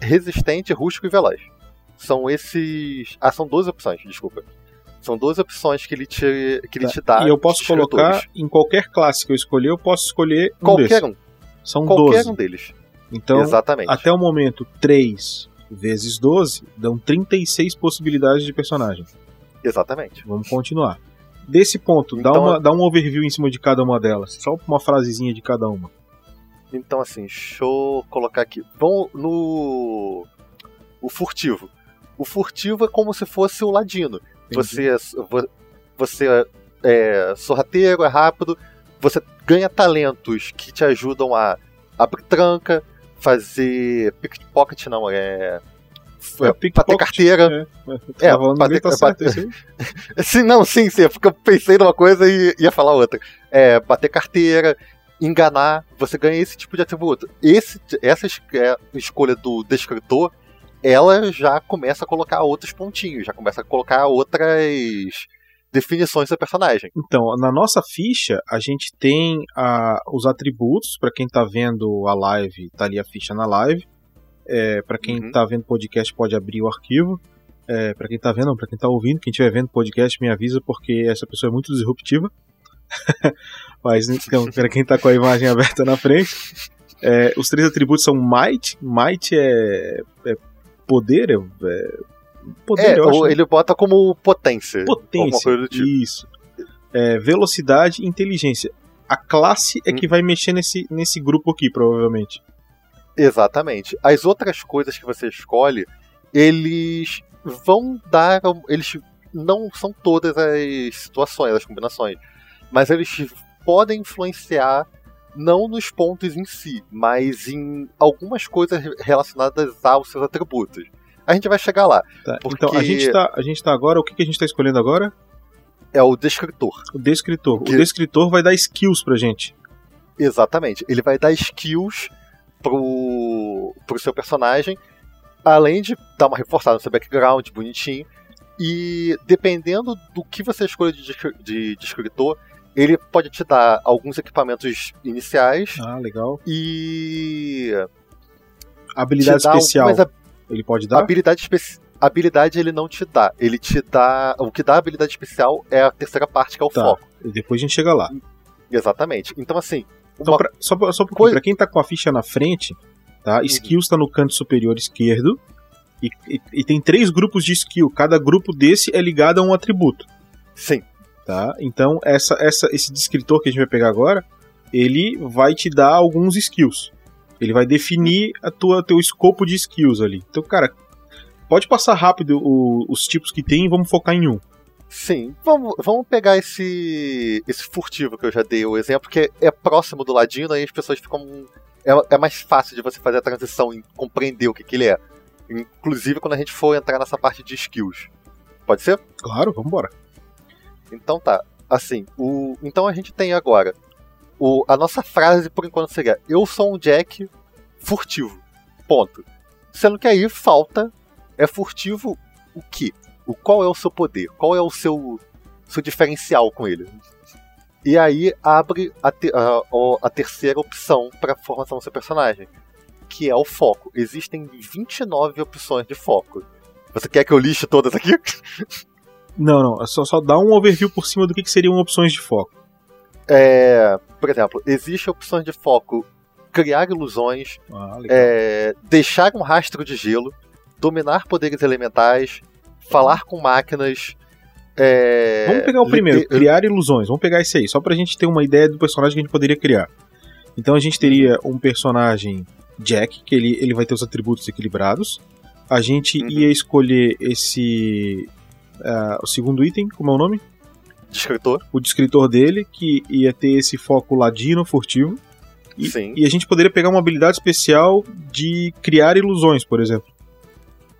resistente, rústico e veloz. São esses. Ah, são 12 opções, desculpa. São 12 opções que ele te, que ele Tá. te dá. e eu posso colocar em qualquer classe que eu escolher, eu posso escolher um Qualquer desses. um. São Qualquer 12. um deles. Então, Exatamente. até o momento, 3 vezes 12 dão 36 possibilidades de personagem. Exatamente. Vamos continuar. Desse ponto, dá, Então, uma, dá um overview em cima de cada uma delas. Só uma frasezinha de cada uma. Então, assim, deixa eu colocar aqui. Vamos no. O furtivo. O furtivo é como se fosse o ladino. Entendi. Você, é- vo- você é sorrateiro, é rápido. você ganha talentos que te ajudam a abrir tranca, fazer pickpocket, não, é. É, é bater carteira. É, é bater, tá bater... sim, não, sim, sim, eu pensei numa coisa e ia falar outra. É, bater carteira, enganar, você ganha esse tipo de atributo. Esse, essa é, escolha do descritor, ela já começa a colocar outros pontinhos, já começa a colocar outras definições do personagem. Então, na nossa ficha, a gente tem a, os atributos, para quem tá vendo a live, tá ali a ficha na live. É, para quem uhum. tá vendo podcast, pode abrir o arquivo. É, para quem tá vendo, para quem tá ouvindo, quem estiver vendo podcast, me avisa, porque essa pessoa é muito disruptiva. Mas então, para quem tá com a imagem aberta na frente, é, os três atributos são Might. Might é, é poder, é, Poder, é, ou né? ele bota como potência. Potência, tipo. isso. É, velocidade e inteligência. A classe é hum. que vai mexer nesse, nesse grupo aqui, provavelmente. Exatamente. As outras coisas que você escolhe, eles vão dar. Eles não são todas as situações, as combinações. Mas eles podem influenciar não nos pontos em si, mas em algumas coisas relacionadas aos seus atributos. A gente vai chegar lá. Tá, porque... Então, a gente, tá, gente tá agora. O que, que a gente tá escolhendo agora? É o descritor. O descritor. Que... O descritor vai dar skills pra gente. Exatamente. Ele vai dar skills pro, pro seu personagem, além de dar uma reforçada no seu background, bonitinho. E dependendo do que você escolhe de, de, de escritor, ele pode te dar alguns equipamentos iniciais. Ah, legal. E. Habilidade especial. Ele pode dar? Habilidade especial. Habilidade ele não te dá. Ele te dá. O que dá habilidade especial é a terceira parte, que é o tá. foco. E depois a gente chega lá. Exatamente. Então, assim. Então, pra, só, só coisa... pra quem tá com a ficha na frente, tá? Uhum. Skills tá no canto superior esquerdo. E, e, e, tem três grupos de skill. Cada grupo desse é ligado a um atributo. Sim. Tá? Então, essa, essa, esse descritor que a gente vai pegar agora, ele vai te dar alguns skills. Ele vai definir a tua teu escopo de skills ali. Então, cara, pode passar rápido o, os tipos que tem e vamos focar em um. Sim, vamos, vamos pegar esse esse furtivo que eu já dei o exemplo, que é, é próximo do ladino, aí as pessoas ficam. É, é, mais fácil de você fazer a transição e compreender o que, que ele é. Inclusive quando a gente for entrar nessa parte de skills. Pode ser? Claro, vamos embora. Então tá. Assim, o, então a gente tem agora o, a nossa frase, por enquanto, seria: Eu sou um Jack furtivo. Ponto. Sendo que aí falta: é furtivo o quê? O, qual é o seu poder? Qual é o seu, seu diferencial com ele? E aí abre a, te, a, a terceira opção para formação do seu personagem, que é o foco. Existem 29 opções de foco. Você quer que eu lixe todas aqui? Não, não. É só, só dá um overview por cima do que, que seriam opções de foco. É, por exemplo, existe opções de foco criar ilusões, ah, é, deixar um rastro de gelo, dominar poderes elementais, falar com máquinas. É, Vamos pegar o primeiro, criar ilusões. Vamos pegar esse aí, só pra gente ter uma ideia do personagem que a gente poderia criar. Então a gente teria um personagem Jack, que ele, ele vai ter os atributos equilibrados. A gente uhum. ia escolher esse. Uh, o segundo item, como é o nome? descritor. O descritor dele, que ia ter esse foco ladino, furtivo. E, Sim. e a gente poderia pegar uma habilidade especial de criar ilusões, por exemplo.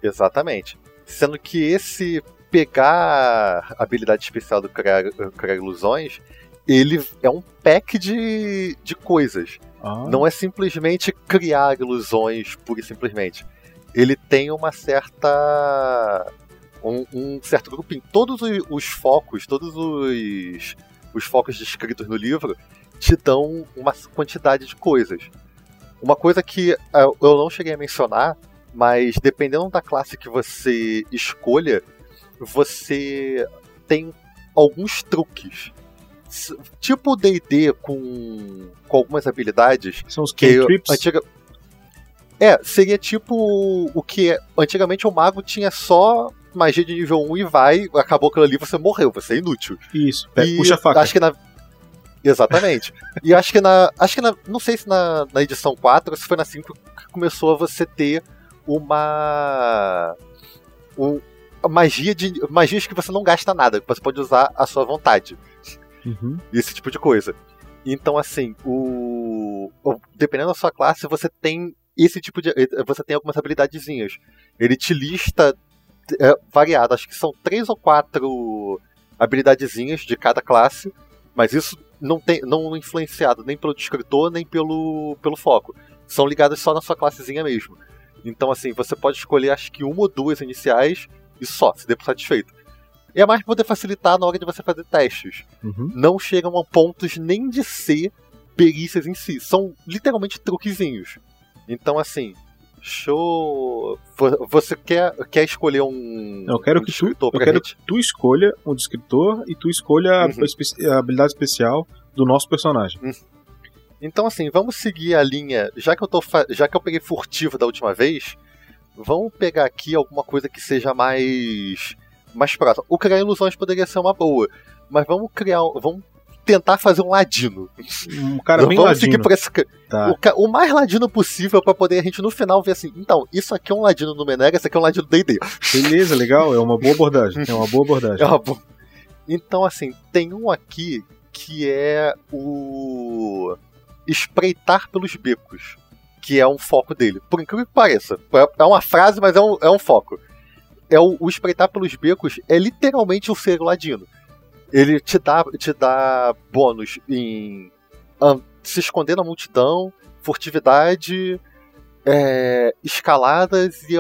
Exatamente. Sendo que esse pegar a habilidade especial do criar, criar ilusões, ele é um pack de, de coisas. Ah. Não é simplesmente criar ilusões pura e simplesmente. Ele tem uma certa um, um certo grupinho. Todos os, os, focos, todos os, os focos descritos no livro te dão uma quantidade de coisas. Uma coisa que uh, eu não cheguei a mencionar, mas dependendo da classe que você escolha, você tem alguns truques. Tipo o D&D com, com algumas habilidades. São os cantrips? Antiga... É, seria tipo o que antigamente o mago tinha só magia de nível 1 e vai, acabou aquilo ali, você morreu, você é inútil. Isso, e puxa a faca. Acho que na. Exatamente. e acho que na. Acho que na. Não sei se na, na edição 4 ou se foi na 5 que começou a você ter uma. Um, magia de. Magias que você não gasta nada, que você pode usar à sua vontade. Uhum. Esse tipo de coisa. Então, assim, o... o- dependendo da sua classe, você tem esse tipo de. Você tem algumas habilidadezinhas. Ele te lista é, variado, acho que são três ou quatro habilidadezinhas de cada classe, mas isso não tem não influenciado nem pelo descritor, nem pelo, pelo foco. São ligadas só na sua classezinha mesmo. Então, assim, você pode escolher acho que uma ou duas iniciais e só, se der por satisfeito. E é mais pra poder facilitar na hora de você fazer testes Uhum. não chegam a pontos nem de ser perícias em si. São literalmente truquezinhos. Então, assim, show. Vo- Você quer, quer escolher um. Eu quero um que tu, eu quero que tu escolha um descritor e tu escolha a Uhum. espe- a habilidade especial do nosso personagem. Então, assim, vamos seguir a linha. Já que eu tô já que eu peguei furtivo da última vez, vamos pegar aqui alguma coisa que seja mais mais próxima. O criar ilusões poderia ser uma boa, mas vamos criar, vamos tentar fazer um ladino. Um cara bem vamos seguir ladino. por esse Tá. o, ca- o mais ladino possível pra poder a gente no final ver assim, então, isso aqui é um ladino do Menega, isso aqui é um ladino do D&D. Beleza, legal. É uma boa abordagem. É uma boa abordagem. É uma boa- Então, assim, tem um aqui que é o espreitar pelos becos, que é um foco dele. Por incrível que pareça, é- é uma frase, mas é um, é um foco. É o, o espreitar pelos becos é literalmente o ser ladino. Ele te dá, te dá bônus em se esconder na multidão, furtividade, é, escaladas e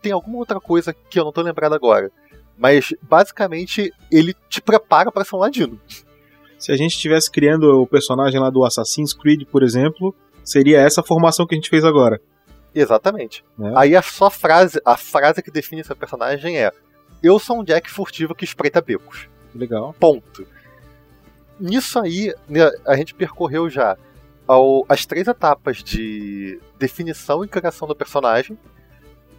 tem alguma outra coisa que eu não tô lembrado agora. Mas basicamente ele te prepara pra ser um ladino. Se a gente estivesse criando o personagem lá do Assassin's Creed, por exemplo, seria essa formação que a gente fez agora. Exatamente. né? Aí a sua frase, a frase que define seu personagem é: Eu sou um Jack furtivo que espreita becos. Legal. Ponto. Nisso aí, né, a gente percorreu já ao- as três etapas de definição e criação do personagem.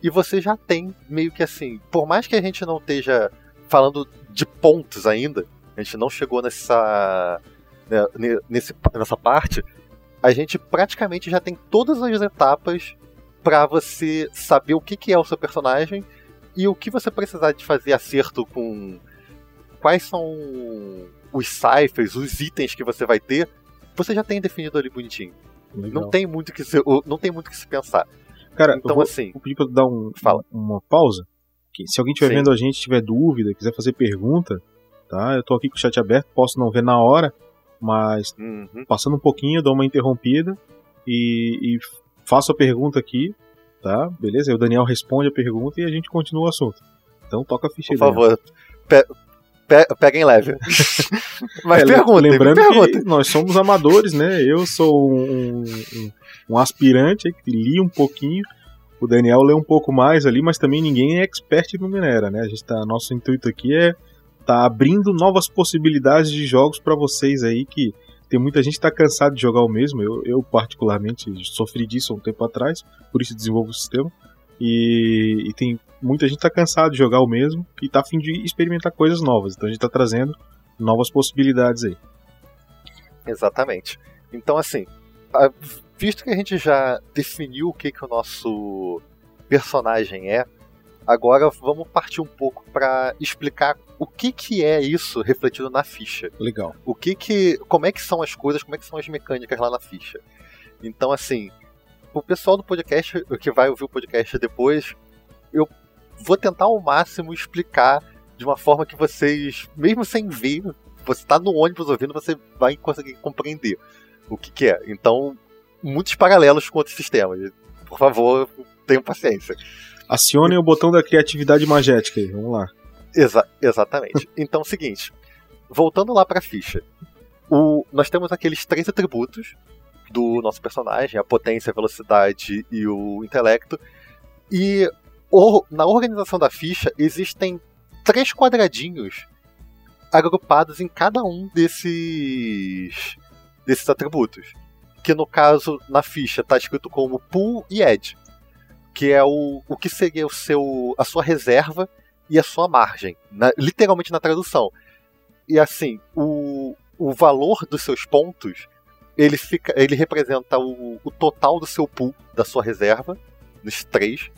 E você já tem meio que assim, por mais que a gente não esteja falando de pontos ainda, a gente não chegou nessa, né, ne- nesse, nessa parte, a gente praticamente já tem todas as etapas para você saber o que, que é o seu personagem e o que você precisar de fazer acerto com quais são os ciphers, os itens que você vai ter, você já tem definido ali bonitinho. legal. Não tem muito que se, não tem muito que se pensar. Cara, Então, vou, assim, vou pedir pra dar um, Fala. uma pausa. Que se alguém estiver vendo a gente, tiver dúvida, quiser fazer pergunta, tá? Eu tô aqui com o chat aberto, posso não ver na hora, mas uhum, passando um pouquinho, dou uma interrompida e, e faço a pergunta aqui, tá? Beleza? Aí o Daniel responde a pergunta e a gente continua o assunto. Então toca a ficha por favor, pe, pe, peguem leve. Mas É, perguntem, lembrando perguntem. que nós somos amadores, né? Eu sou um, um- um aspirante que li um pouquinho. O Daniel lê um pouco mais ali, mas também ninguém é expert no Minera, né? A gente tá, nosso intuito aqui é tá abrindo novas possibilidades de jogos para vocês aí que tem muita gente que tá cansado de jogar o mesmo. Eu, eu particularmente sofri disso há um tempo atrás, por isso desenvolvo o sistema. E, e tem muita gente tá cansado de jogar o mesmo e tá a fim de experimentar coisas novas. Então a gente tá trazendo novas possibilidades aí. Exatamente. Então, assim, visto que a gente já definiu o que, que o nosso personagem é, agora vamos partir um pouco para explicar o que, que é isso refletido na ficha. Legal. O que que, como é que são as coisas, como é que são as mecânicas lá na ficha. Então, assim, o pessoal do podcast, que vai ouvir o podcast depois, eu vou tentar ao máximo explicar de uma forma que vocês, mesmo sem ver, você tá no ônibus ouvindo, você vai conseguir compreender o que, que é. Então, muitos paralelos com outros sistemas. Por favor, tenham paciência. Acionem o botão da criatividade magética aí, vamos lá. Exa- exatamente. Então, é o seguinte, voltando lá pra ficha, o- nós temos aqueles três atributos do nosso personagem, a potência, a velocidade e o intelecto, e o- na organização da ficha existem três quadradinhos agrupados em cada um desses desses atributos, que no caso na ficha está escrito como pool e edge, que é o, o que seria o seu a sua reserva e a sua margem, na- literalmente na tradução. E assim, o, o valor dos seus pontos, ele fica, ele representa o, o total do seu pool, da sua reserva, nos três.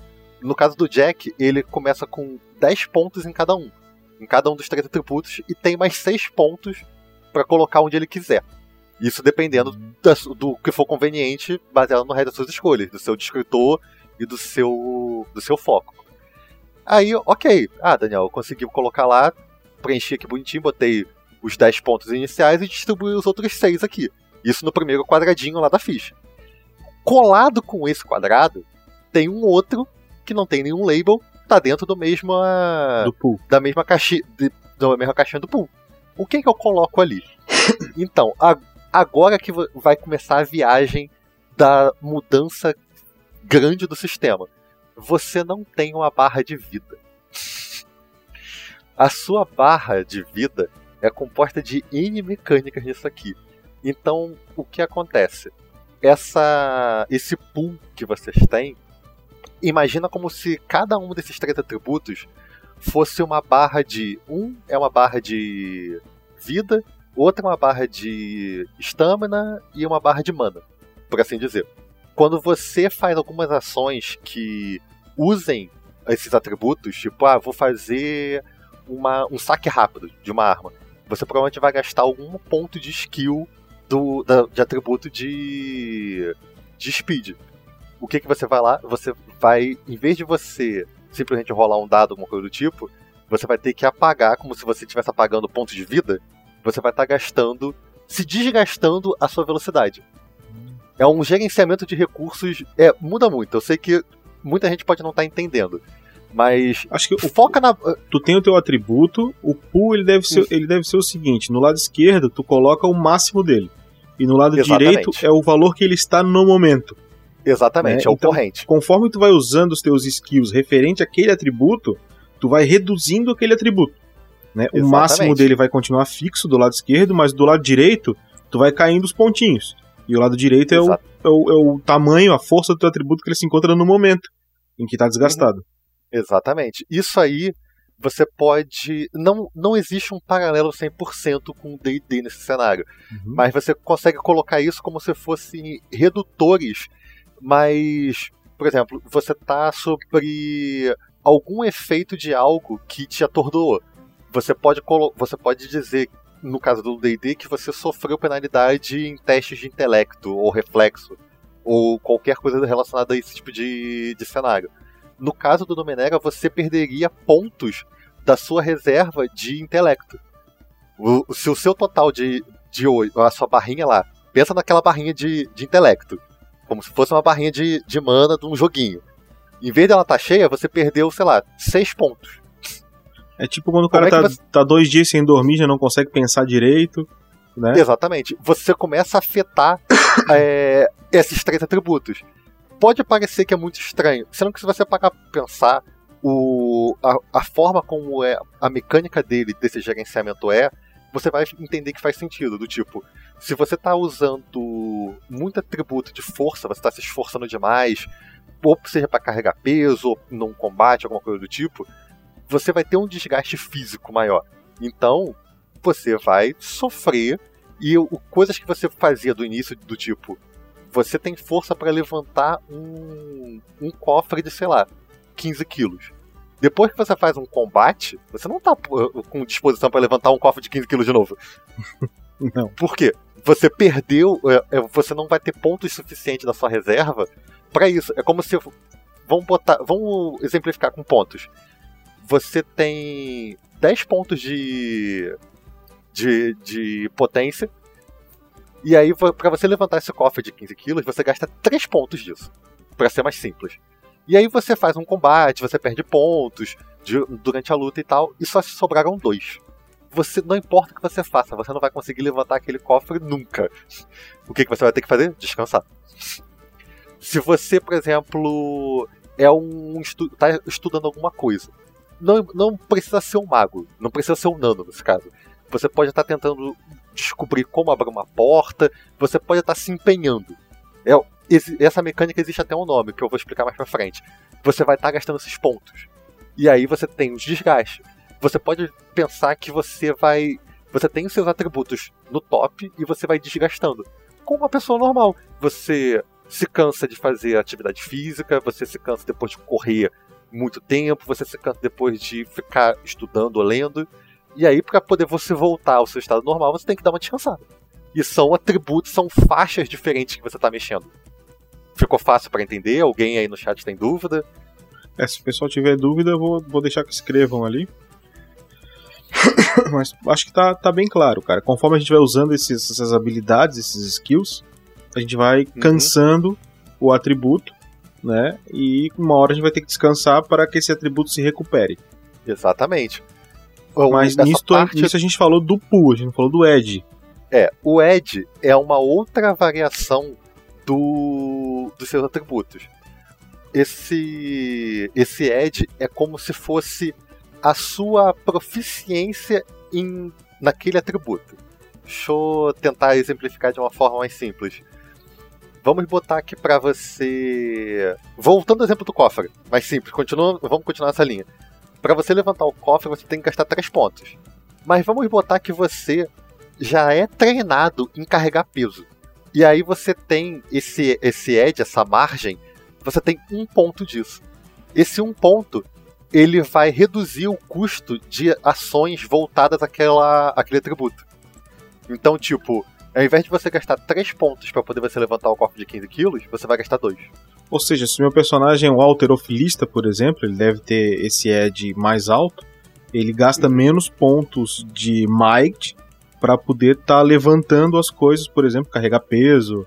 No caso do Jack, ele começa com 10 pontos em cada um, em cada um dos três atributos, e tem mais 6 pontos para colocar onde ele quiser. Isso dependendo da- do que for conveniente, baseado no resto das suas escolhas, do seu descritor e do seu, do seu foco. Aí, ok. Ah, Daniel, eu consegui colocar lá, preenchi aqui bonitinho, botei os 10 pontos iniciais e distribuí os outros 6 aqui. Isso no primeiro quadradinho lá da ficha. Colado com esse quadrado, tem um outro que não tem nenhum label, tá dentro do mesmo, Do pool. da mesma caixinha, da mesma caixinha do pool. O que que eu coloco ali? Então, a- agora que va- vai começar a viagem da mudança grande do sistema. Você não tem uma barra de vida. A sua barra de vida é composta de N mecânicas nisso aqui. Então, o que acontece? Essa, esse pool que vocês têm, imagina como se cada um desses três atributos fosse uma barra de. Um é uma barra de vida, outra é uma barra de estamina e uma barra de mana, por assim dizer. Quando você faz algumas ações que usem esses atributos, tipo, ah, vou fazer uma, um saque rápido de uma arma, você provavelmente vai gastar algum ponto de skill do, da- de atributo de, de speed. O que, que você vai lá? Você vai, em vez de você simplesmente rolar um dado, alguma coisa do tipo, você vai ter que apagar, como se você estivesse apagando pontos de vida, você vai estar gastando, se desgastando a sua velocidade. É um gerenciamento de recursos. É, muda muito. Eu sei que muita gente pode não estar entendendo. Mas Acho que o, foca na. tu tem o teu atributo, o pool ele deve, ser, Isso. ele deve ser o seguinte: no lado esquerdo, tu coloca o máximo dele. E no lado Exatamente. direito é o valor que ele está no momento. Exatamente, É, é, o então- corrente. Conforme tu vai usando os teus skills referente àquele atributo, tu vai reduzindo aquele atributo. Né? O máximo dele vai continuar fixo do lado esquerdo, mas do lado direito, tu vai caindo os pontinhos. E o lado direito é o, é, o, é o tamanho, a força do teu atributo que ele se encontra no momento em que tá desgastado. Exatamente. Isso aí você pode. Não, não existe um paralelo 100% com o DD nesse cenário. Uhum. Mas você consegue colocar isso como se fossem redutores, mas, por exemplo, você tá sobre algum efeito de algo que te atordoou. Você pode, você pode dizer, no caso do D&D, que você sofreu penalidade em testes de intelecto ou reflexo, ou qualquer coisa relacionada a esse tipo de, de cenário. No caso do Domenera, você perderia pontos da sua reserva de intelecto. O- se o seu total de, de a sua barrinha lá, pensa naquela barrinha de, de intelecto, como se fosse uma barrinha de, de mana de um joguinho. Em vez dela estar cheia, você perdeu, sei lá, seis pontos. É tipo quando o cara é tá, você- tá dois dias sem dormir, já não consegue pensar direito. Né? Exatamente. Você começa a afetar é, esses três atributos. Pode parecer que é muito estranho, sendo que se você parar pra pensar, o, a, a forma como é a mecânica dele, desse gerenciamento é, você vai entender que faz sentido. Do tipo, se você tá usando muito atributo de força, você tá se esforçando demais, ou seja para carregar peso, ou num combate, alguma coisa do tipo, você vai ter um desgaste físico maior. Então, você vai sofrer e o, coisas que você fazia do início do tipo você tem força para levantar um, um cofre de, sei lá, 15 quilos. Depois que você faz um combate, você não tá com disposição para levantar um cofre de 15 quilos de novo. Não. Por quê? Você perdeu, é, é, você não vai ter pontos suficientes da sua reserva para isso. É como se vamos botar, vamos exemplificar com pontos. Você tem 10 pontos de de, de potência. E aí, para você levantar esse cofre de 15 quilos, você gasta 3 pontos disso. para ser mais simples. E aí você faz um combate, você perde pontos de- durante a luta e tal, e só sobraram dois. Você não importa o que você faça, você não vai conseguir levantar aquele cofre nunca. O que, que você vai ter que fazer? Descansar. Se você, por exemplo, é um estu tá estudando alguma coisa, não, não precisa ser um mago, não precisa ser um nano nesse caso. Você pode estar tentando descobrir como abrir uma porta, você pode estar se empenhando. É, essa mecânica existe até um nome, que eu vou explicar mais pra frente. Você vai estar gastando esses pontos. E aí você tem os desgastes. Você pode pensar que você vai. Você tem os seus atributos no top e você vai desgastando. Como uma pessoa normal. Você se cansa de fazer atividade física, você se cansa depois de correr muito tempo, você se cansa depois de ficar estudando ou lendo. E aí, para poder você voltar ao seu estado normal, você tem que dar uma descansada. E são atributos, são faixas diferentes que você está mexendo. Ficou fácil para entender? Alguém aí no chat tem dúvida? É, se o pessoal tiver dúvida, eu vou, vou deixar que escrevam ali. Mas acho que tá, tá bem claro, cara. Conforme a gente vai usando esses, essas habilidades, esses skills, a gente vai Uhum. cansando o atributo, né? E uma hora a gente vai ter que descansar para que esse atributo se recupere. Exatamente. Mas nisso, parte- nisso a gente falou do pool, a gente não falou do edge. É, o Edge é uma outra variação do, dos seus atributos. Esse, esse Edge é como se fosse a sua proficiência em, naquele atributo. Deixa eu tentar exemplificar de uma forma mais simples. Vamos botar aqui pra você. Voltando ao exemplo do cofre, mais simples, continua, vamos continuar essa linha. Pra você levantar o cofre, você tem que gastar 3 pontos. Mas vamos botar que você já é treinado em carregar peso. E aí você tem esse, esse edge, essa margem, você tem um ponto disso. Esse um ponto, ele vai reduzir o custo de ações voltadas àquela, àquele atributo. Então, tipo, ao invés de você gastar 3 pontos para poder você levantar o cofre de 15 quilos, você vai gastar 2. Ou seja, se meu personagem é um alterofilista, por exemplo, ele deve ter esse edge mais alto, ele gasta Uhum. menos pontos de might para poder estar levantando as coisas, por exemplo, carregar peso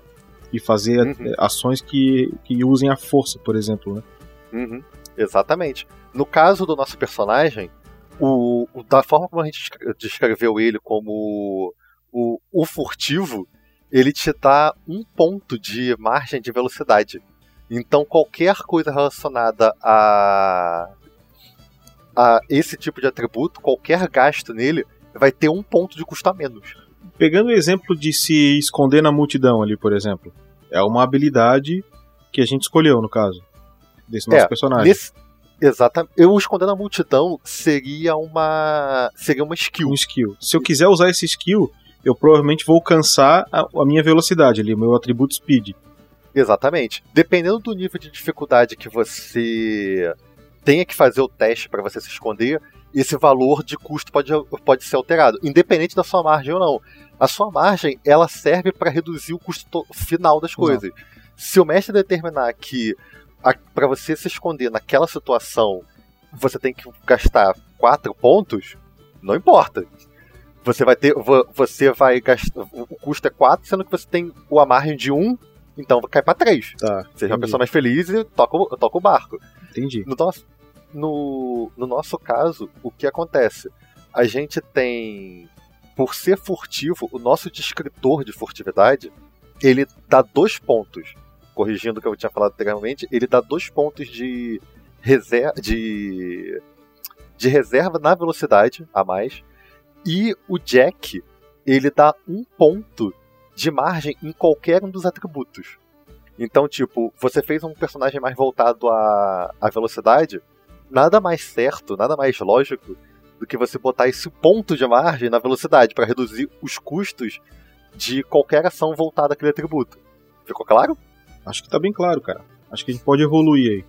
e fazer Uhum. ações que, que usem a força, por exemplo. Né? Uhum, exatamente. No caso do nosso personagem, o, o- da forma como a gente descre- descreveu ele como o, o furtivo, ele te dá um ponto de margem de velocidade. Então qualquer coisa relacionada a, a esse tipo de atributo, qualquer gasto nele, vai ter um ponto de custo a menos. Pegando o exemplo de se esconder na multidão ali, por exemplo, é uma habilidade que a gente escolheu, no caso, desse nosso É, personagem. Nesse, exatamente. Eu esconder na multidão seria uma seria uma skill. um skill. Se eu quiser usar esse skill, eu provavelmente vou cansar a, a minha velocidade ali, o meu atributo speed. Exatamente. Dependendo do nível de dificuldade que você tenha que fazer o teste para você se esconder, esse valor de custo pode, pode ser alterado, independente da sua margem ou não. A sua margem ela serve para reduzir o custo to- final das coisas. Se o mestre determinar que para você se esconder naquela situação você tem que gastar 4 pontos, não importa. Você vai ter. vo- Você vai gastar. O custo é 4, sendo que você tem a margem de 1, então cai pra 3. Tá, Seja uma entendi. pessoa mais feliz e toca, o- toca o barco. entendi. No nosso, no, no nosso caso, o que acontece? A gente tem. Por ser furtivo, o nosso descritor de furtividade ele dá dois pontos. Corrigindo o que eu tinha falado anteriormente, ele dá dois pontos de reserva. De, de reserva na velocidade a mais. E o Jack, ele dá um ponto de margem em qualquer um dos atributos. Então, tipo, você fez um personagem mais voltado à, à velocidade, nada mais certo, nada mais lógico do que você botar esse ponto de margem na velocidade para reduzir os custos de qualquer ação voltada àquele atributo. Ficou claro? Acho que tá bem claro, cara. Acho que a gente pode evoluir aí.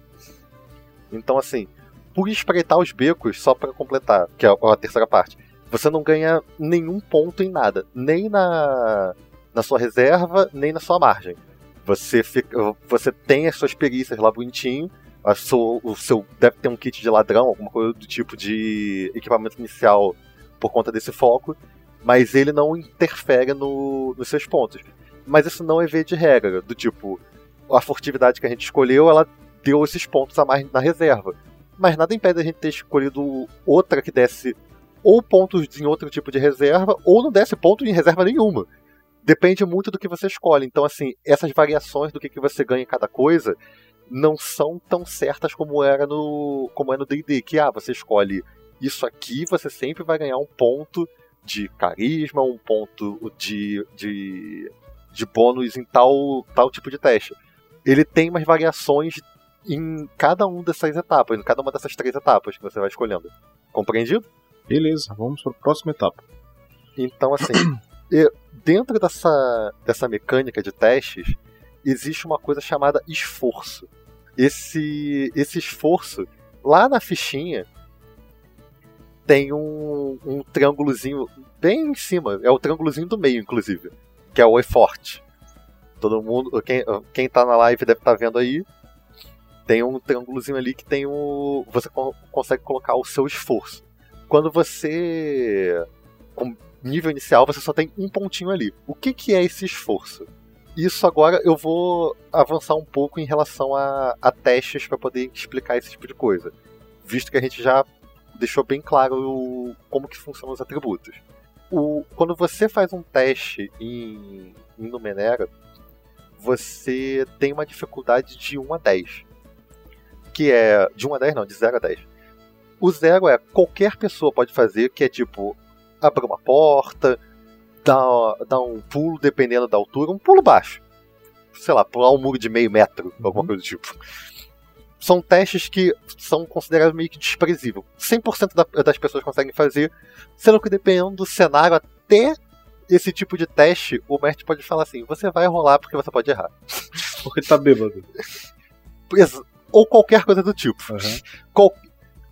Então, assim, por espreitar os becos, só para completar, que é a terceira parte, você não ganha nenhum ponto em nada, nem na, na sua reserva, nem na sua margem. Você, fica, você tem as suas perícias lá bonitinho, a sua, o seu deve ter um kit de ladrão, alguma coisa do tipo de equipamento inicial por conta desse foco, mas ele não interfere no, nos seus pontos. Mas isso não é ver de regra, do tipo, a furtividade que a gente escolheu, ela deu esses pontos a mais na reserva. Mas nada impede a gente ter escolhido outra que desse ou pontos em outro tipo de reserva, ou não desse ponto em reserva nenhuma. Depende muito do que você escolhe. Então, assim, essas variações do que, que você ganha em cada coisa não são tão certas como era no como é no D&D, que ah, você escolhe isso aqui, você sempre vai ganhar um ponto de carisma, um ponto de, de, de bônus em tal, tal tipo de teste. Ele tem umas variações em cada uma dessas etapas, em cada uma dessas três etapas que você vai escolhendo. Compreendido? Beleza, vamos para a próxima etapa. Então, assim, dentro dessa, dessa mecânica de testes, existe uma coisa chamada esforço. Esse, esse esforço, lá na fichinha, tem um, um triângulozinho bem em cima, é o triângulozinho do meio, inclusive. que é o effort. Todo mundo, quem, quem tá na live deve estar tá vendo aí. Tem um triângulozinho ali que tem o. Você consegue colocar o seu esforço. Quando você. Nível inicial, você só tem um pontinho ali. O que, que é esse esforço? Isso agora eu vou avançar um pouco em relação a, a testes para poder explicar esse tipo de coisa. Visto que a gente já deixou bem claro o, como que funcionam os atributos. O, quando você faz um teste em, em Numenera, você tem uma dificuldade de 1 a 10. Que é. De 1 a 10 não, de 0 a 10. O 0 é qualquer pessoa pode fazer, que é tipo abrir uma porta, dar, dar um pulo dependendo da altura, um pulo baixo. Sei lá, pular um muro de meio metro, uhum. alguma coisa do tipo. São testes que são considerados meio que desprezíveis. 100% da, das pessoas conseguem fazer, sendo que dependendo do cenário, até esse tipo de teste, o mestre pode falar assim: você vai rolar porque você pode errar. Porque tá bêbado. Ou qualquer coisa do tipo. Uhum. Qual,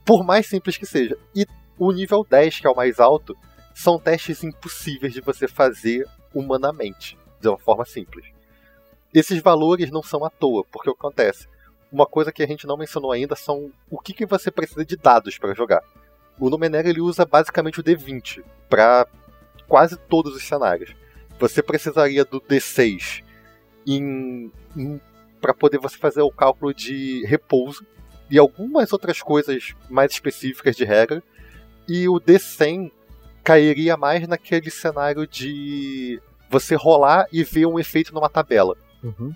por mais simples que seja. E o nível 10, que é o mais alto, são testes impossíveis de você fazer humanamente, de uma forma simples. Esses valores não são à toa, porque acontece? Uma coisa que a gente não mencionou ainda são o que, que você precisa de dados para jogar. O Numenera ele usa basicamente o D20 para quase todos os cenários. Você precisaria do D6 em, em para poder você fazer o cálculo de repouso e algumas outras coisas mais específicas de regra. E o D100 cairia mais naquele cenário de você rolar e ver um efeito numa tabela. Uhum.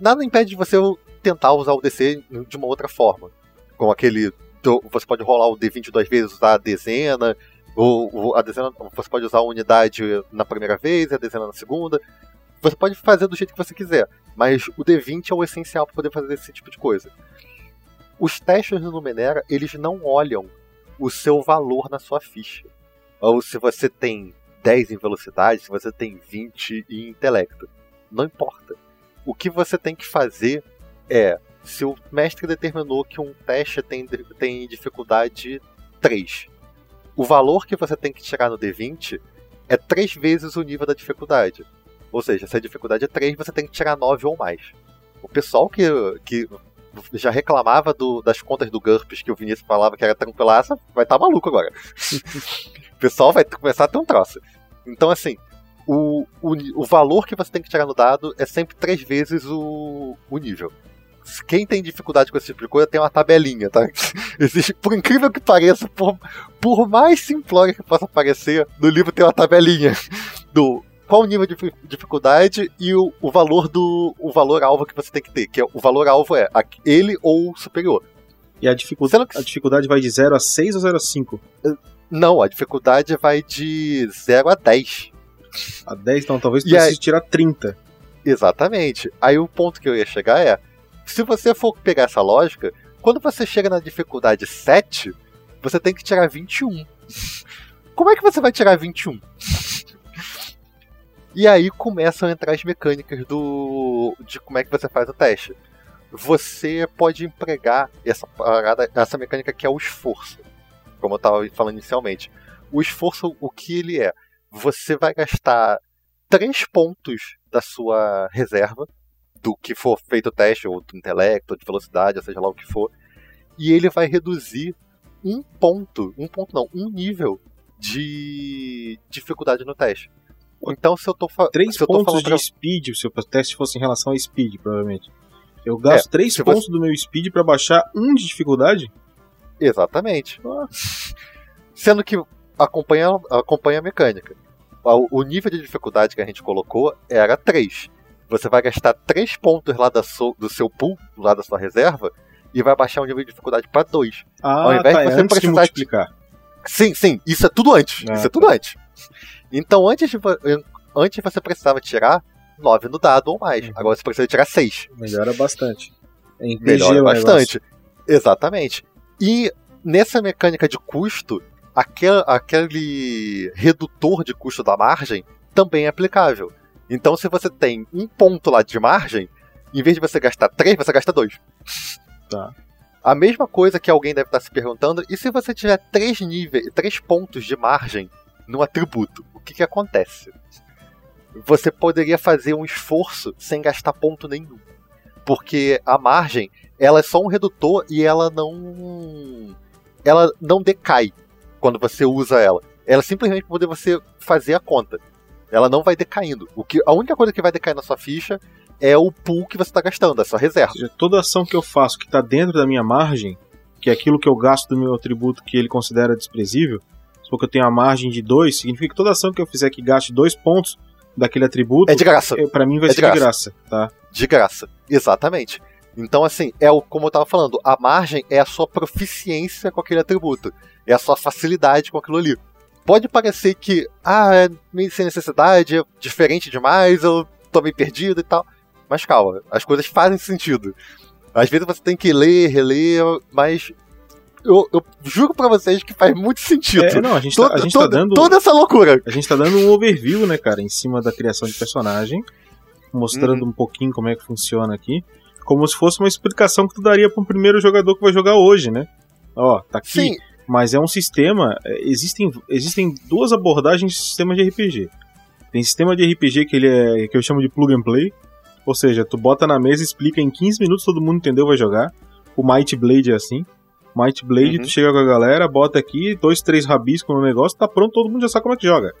Nada impede de você tentar usar o DC de uma outra forma. Com aquele. Você pode rolar o D20 duas vezes, usar a dezena, ou a dezena, você pode usar a unidade na primeira vez e a dezena na segunda. Você pode fazer do jeito que você quiser, mas o D20 é o essencial para poder fazer esse tipo de coisa. Os testes no Numenera, eles não olham o seu valor na sua ficha. Ou se você tem 10 em velocidade, se você tem 20 em intelecto. Não importa. O que você tem que fazer é, se o mestre determinou que um teste tem, tem dificuldade 3, o valor que você tem que tirar no D20 é 3 vezes o nível da dificuldade. Ou seja, se a dificuldade é 3, você tem que tirar 9 ou mais. O pessoal que, que já reclamava do, das contas do GURPS que o Vinícius falava que era tranquilaça, vai estar tá maluco agora. o pessoal vai começar a ter um troço. Então, assim, o, o, o valor que você tem que tirar no dado é sempre três vezes o, o nível. Quem tem dificuldade com esse tipo de coisa tem uma tabelinha, tá? Existe, por incrível que pareça, por, por mais simplório que possa parecer, no livro tem uma tabelinha do qual o nível de dificuldade e o, o valor do o valor alvo que você tem que ter, que é, o valor alvo é ele ou superior. E a dificuldade, que... a dificuldade vai de 0 a 6 ou 0 a 5? Não, a dificuldade vai de 0 a 10. A 10, então talvez precise aí... tirar 30. Exatamente. Aí o ponto que eu ia chegar é: se você for pegar essa lógica, quando você chega na dificuldade 7, você tem que tirar 21. Como é que você vai tirar 21? E aí começam a entrar as mecânicas do de como é que você faz o teste. Você pode empregar essa parada, essa mecânica que é o esforço, como eu estava falando inicialmente. O esforço, o que ele é? Você vai gastar três pontos da sua reserva do que for feito o teste, ou do intelecto, ou de velocidade, ou seja lá o que for, e ele vai reduzir um ponto, um ponto não, um nível de dificuldade no teste. Então, se eu tô, fa três se eu tô pontos pra... de speed, se o teste fosse em relação a speed, provavelmente. Eu gasto é, três pontos você... do meu speed para baixar um de dificuldade? Exatamente. Ah. Sendo que acompanha, acompanha a mecânica. O, o nível de dificuldade que a gente colocou era 3 você vai gastar 3 pontos lá so, do seu pool, lá da sua reserva, e vai baixar o nível de dificuldade para 2. Ah, Ao invés tá, de você é precisar. De multiplicar. Sim, sim, isso é tudo antes. Ah, isso é tudo tá. antes. Então, antes, de, antes você precisava tirar 9 no dado ou mais. Uhum. Agora você precisa tirar 6. Melhora bastante. É Melhora bastante. Exatamente. E nessa mecânica de custo, aquele, aquele redutor de custo da margem também é aplicável. Então, se você tem um ponto lá de margem, em vez de você gastar três, você gasta dois. Tá. A mesma coisa que alguém deve estar se perguntando, e se você tiver três níveis, três pontos de margem no atributo, que, que acontece? você poderia fazer um esforço sem gastar ponto nenhum. Porque a margem, ela é só um redutor e ela não. Ela não decai quando você usa ela. Ela é simplesmente poder você fazer a conta. Ela não vai decaindo. O que, a única coisa que vai decair na sua ficha é o pool que você está gastando, a sua reserva. Seja, toda ação que eu faço que está dentro da minha margem, que é aquilo que eu gasto do meu atributo que ele considera desprezível, se for que eu tenho a margem de 2, significa que toda ação que eu fizer que gaste 2 pontos daquele atributo, É de graça. pra mim vai É ser de de graça, tá? De graça. Exatamente. Então, assim, é o como eu tava falando, a margem é a sua proficiência com aquele atributo. É a sua facilidade com aquilo ali. Pode parecer que, ah, é meio sem necessidade, é diferente demais, eu tô meio perdido e tal. Mas calma, as coisas fazem sentido. Às vezes você tem que ler, reler, mas eu, eu juro pra vocês que faz muito sentido. É, não, a gente, tá, Toda- a gente toda, tá dando. toda essa loucura. A gente tá dando um overview, né, cara, em cima da criação de personagem, mostrando Uhum. um pouquinho como é que funciona aqui, como se fosse uma explicação que tu daria para um primeiro jogador que vai jogar hoje, né? Ó, tá aqui. Sim, Mas é um sistema. é, Existem, existem duas abordagens de sistema de RPG. Tem sistema de RPG que ele é que eu chamo de plug and play, ou seja, tu bota na mesa, explica em 15 minutos, todo mundo entendeu, vai jogar. O Might Blade é assim. Might Blade, Uhum. tu chega com a galera, bota aqui, dois, três rabiscos no negócio, tá pronto, todo mundo já sabe como é que joga.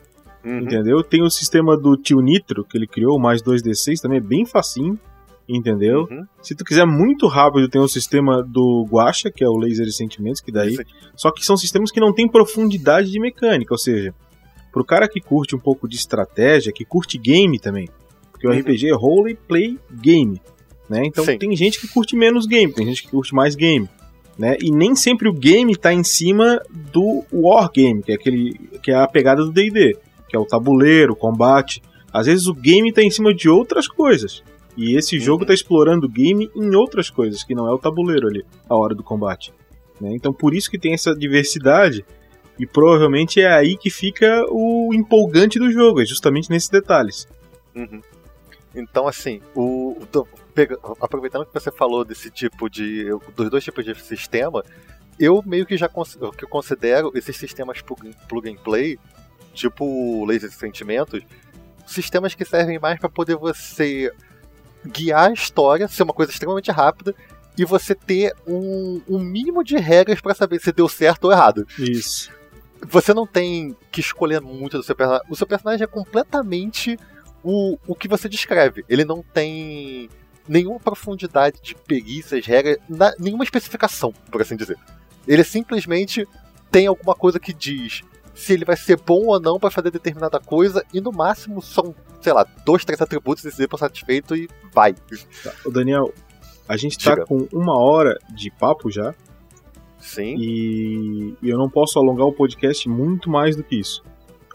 Uhum. Entendeu? Tem o sistema do tio Nitro, que ele criou, mais 2D6, também é bem facinho. Entendeu? Uhum. Se tu quiser muito rápido, tem o sistema do Guacha, que é o Laser de Sentimentos, que daí. Só que são sistemas que não têm profundidade de mecânica, ou seja, pro cara que curte um pouco de estratégia, que curte game também. Porque o Uhum. RPG é role play game. Né? Então Sim. tem gente que curte menos game, tem gente que curte mais game. Né? E nem sempre o game tá em cima do wargame, que é aquele que é a pegada do D&D, que é o tabuleiro, o combate. Às vezes o game tá em cima de outras coisas. E esse jogo Uhum. tá explorando o game em outras coisas, que não é o tabuleiro ali, a hora do combate. né? Então por isso que tem essa diversidade. E provavelmente é aí que fica o empolgante do jogo, é justamente nesses detalhes. Uhum. Então, assim, o, pega- aproveitando que você falou desse tipo de. dos dois tipos de sistema, eu meio que já que eu considero esses sistemas plug, and play, tipo laser de sentimentos, sistemas que servem mais para poder você guiar a história, ser uma coisa extremamente rápida. E você ter um, um mínimo de regras para saber se deu certo ou errado Isso. você não tem que escolher muito do seu personagem. O seu personagem é completamente o, o que você descreve. Ele não tem nenhuma profundidade de perícias, regras, nenhuma especificação, por assim dizer. Ele simplesmente tem alguma coisa que diz se ele vai ser bom ou não para fazer determinada coisa, e no máximo são, sei lá, dois, três atributos e se satisfeito e vai. Tá. Ô Daniel, a gente tá Diga. com uma hora de papo já. Sim. E eu não posso alongar o podcast muito mais do que isso.